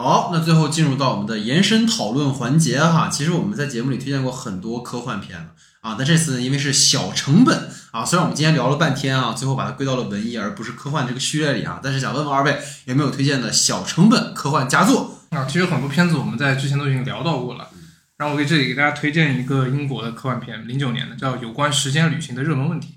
好，那最后进入到我们的延伸讨论环节哈。其实我们在节目里推荐过很多科幻片了啊，但这次，因为是小成本啊，虽然我们今天聊了半天啊，最后把它归到了文艺而不是科幻这个序列里啊，但是想问问二位有没有推荐的小成本科幻佳作？啊，其实很多片子我们在之前都已经聊到过了。然后我给这里给大家推荐一个英国的科幻片，零九年的，叫《有关时间旅行的热门问题》。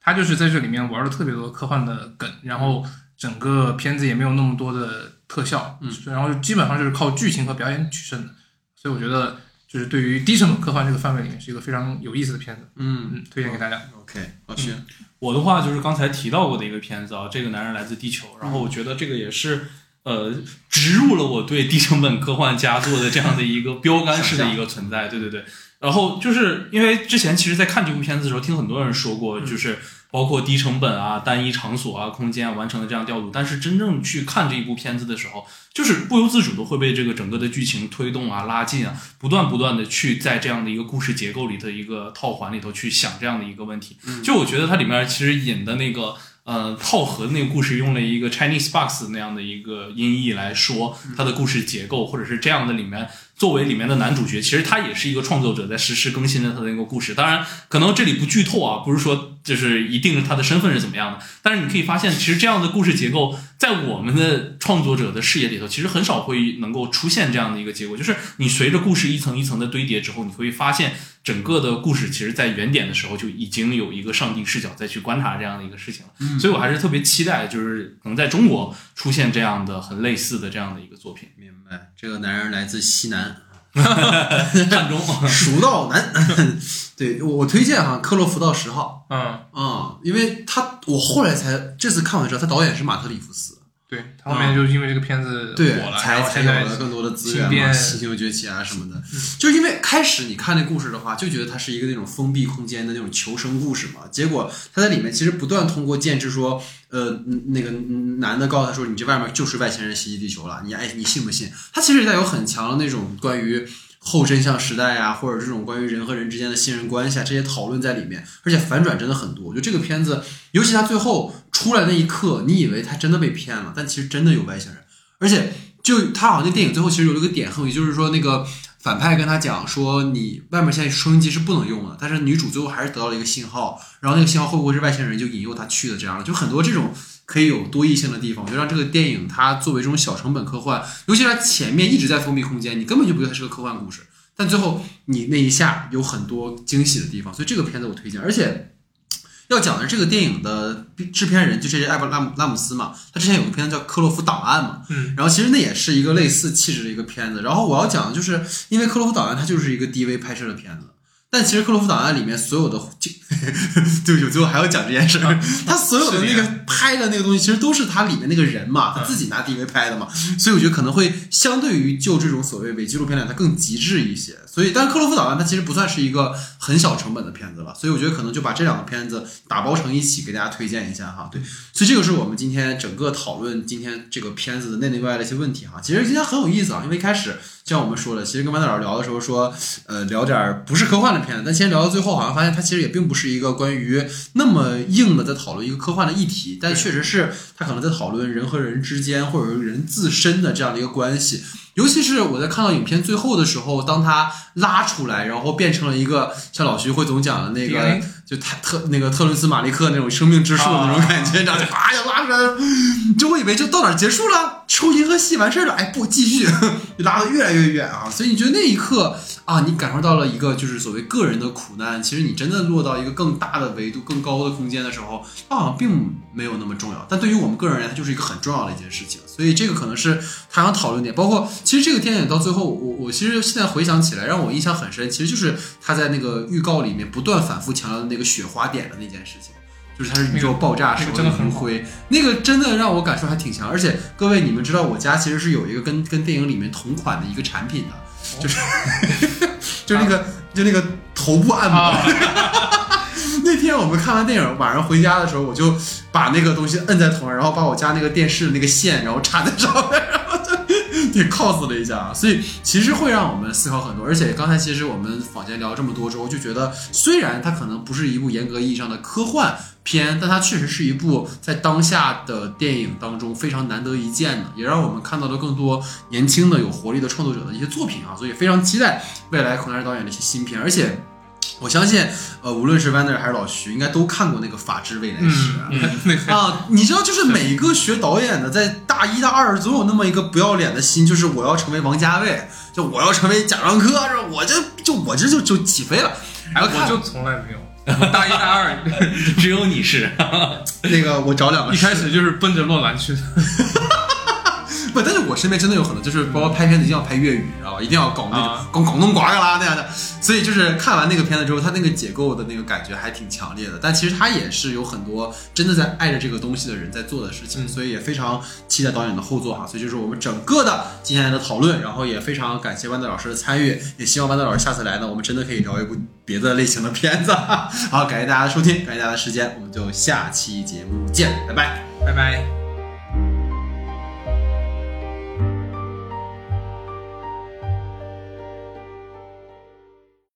它就是在这里面玩了特别多科幻的梗，然后整个片子也没有那么多的特效，嗯，然后基本上就是靠剧情和表演取胜的。所以我觉得，就是对于低成本科幻这个范围里面，是一个非常有意思的片子。嗯嗯，推荐给大家。，OK，好，行，我的话就是刚才提到过的一个片子啊，这个男人来自地球，然后我觉得这个也是。呃，植入了我对低成本科幻佳作的这样的一个标杆式的一个存在，对对对。然后就是因为之前其实，在看这部片子的时候，听很多人说过，就是包括低成本啊、单一场所啊、空间啊完成的这样调度，但是真正去看这一部片子的时候，就是不由自主的会被这个整个的剧情推动啊、拉近啊，不断不断的去在这样的一个故事结构里的一个套环里头去想这样的一个问题。就我觉得它里面其实引的那个。呃，套盒的那个故事用了一个 Chinese box 那样的一个音译来说它的故事结构，或者是这样的里面作为里面的男主角，其实他也是一个创作者，在实时更新的他的那个故事。当然，可能这里不剧透啊，不是说就是一定他的身份是怎么样的，但是你可以发现，其实这样的故事结构在我们的创作者的视野里头，其实很少会能够出现这样的一个结果，就是你随着故事一层一层的堆叠之后，你会发现整个的故事其实在原点的时候就已经有一个上帝视角再去观察这样的一个事情了。所以我还是特别期待，就是能在中国出现这样的很类似的这样的一个作品。明白，这个男人来自西南，(laughs) 汉中，蜀道难。(laughs) 对我我推荐哈，克洛弗道十号。嗯，啊、因为他我后来才这次看完之后，他导演是马特里夫斯，对，他后面就是因为这个片子对火，了，才才有了更多的资源嘛，新编星球崛起啊什么的。就是因为开始你看那故事的话，就觉得它是一个那种封闭空间的那种求生故事嘛，结果他在里面其实不断通过建制说，呃，嗯那个嗯男的告诉他说，你这外面就是外星人袭击地球了，你爱你信不信？他其实带有很强的那种关于。后真相时代啊，或者这种关于人和人之间的信任关系啊，这些讨论在里面，而且反转真的很多。我觉得这个片子，尤其他最后出来那一刻，你以为他真的被骗了，但其实真的有外星人，而且就他好像那电影最后其实有一个点很有意思，就是说那个反派跟他讲说，你外面现在收音机是不能用的，但是女主最后还是得到了一个信号，然后那个信号会不会是外星人就引诱他去的这样的，就很多这种可以有多异性的地方，就让这个电影它作为这种小成本科幻，尤其是它前面一直在封闭空间，你根本就不觉得它是个科幻故事，但最后你那一下有很多惊喜的地方，所以这个片子我推荐，而且。要讲的这个电影的制片人就是艾伯拉姆拉姆斯嘛，他之前有个片子叫《克洛夫档案》嘛，嗯，然后其实那也是一个类似气质的一个片子。然后我要讲的就是，因为《克洛夫档案》它就是一个 DV 拍摄的片子，但其实《克洛夫档案》里面所有的就对不起，我最后还要讲这件事儿，他所有的那个拍的那个东西，其实都是他里面那个人嘛，他自己拿 DV 拍的嘛，所以我觉得可能会相对于就这种所谓伪纪录片来，它更极致一些。所以，但是《克洛夫档案》它其实不算是一个很小成本的片子了，所以我觉得可能就把这两个片子打包成一起给大家推荐一下哈。对，所以这个是我们今天整个讨论今天这个片子的内内外外的一些问题哈。其实今天很有意思啊，因为一开始就像我们说的，其实跟班导聊的时候说，呃，聊点儿不是科幻的片子，但其实聊到最后，好像发现它其实也并不是一个关于那么硬的在讨论一个科幻的议题，但确实是它可能在讨论人和人之间或者人自身的这样的一个关系。尤其是我在看到影片最后的时候，当他拉出来，然后变成了一个像老徐会总讲的那个就他特那个特伦斯马利克那种生命之树的那种感觉，然后，就啪就拉出来了，就我以为就到哪儿结束了，抽银河系完事儿了，哎不，继续 (laughs) 就拉得越来越远啊！所以你觉得那一刻啊，你感受到了一个就是所谓个人的苦难，其实你真的落到一个更大的维度、更高的空间的时候，它好像并没有那么重要，但对于我们个人而言，它就是一个很重要的一件事情。所以这个可能是他想讨论点，包括其实这个电影到最后，我我其实现在回想起来，让我印象很深，其实就是他在那个预告里面不断反复强调的那个雪花点的那件事情。就是它是宇宙爆炸时候的很余晖，那个真的让我感受还挺强。而且各位，你们知道我家其实是有一个跟跟电影里面同款的一个产品的，就是、(laughs) 就是那个就那个头部按摩。啊，(laughs) 那天我们看完电影，晚上回家的时候，我就把那个东西摁在头上，然后把我家那个电视的那个线，然后插在上面，然后就给 cos 了一下啊。所以其实会让我们思考很多。而且刚才其实我们坊间聊这么多之后，就觉得虽然它可能不是一部严格意义上的科幻片，但它确实是一部在当下的电影当中非常难得一见的，也让我们看到了更多年轻的有活力的创作者的一些作品啊。所以非常期待未来孔大师导演的一些新片，而且。我相信，呃，无论是 Vander 还是老徐，应该都看过那个《法制未来史 (laughs)》啊。你知道，就是每个学导演的，在大一、大二总有那么一个不要脸的心，就是我要成为王家卫，就我要成为贾樟柯，是吧我这就我这就就起飞了。然后看我就从来没有。大一大二 (laughs) 只有你是，那个，我找两个一开始就是奔着洛兰去的，(laughs) 不，但是我身边真的有很多，就是包括拍片子一定要拍粤语，知道吧？一定要搞那种啊广广东呱噶啦那样的。所以就是看完那个片子之后，他那个解构的那个感觉还挺强烈的。但其实他也是有很多真的在爱着这个东西的人在做的事情，嗯所以也非常期待导演的后作哈。所以就是我们整个的今天的讨论，然后也非常感谢万德老师的参与，也希望万德老师下次来呢，我们真的可以聊一部别的类型的片子。好，感谢大家的收听，感谢大家的时间，我们就下期节目见，拜拜。拜拜。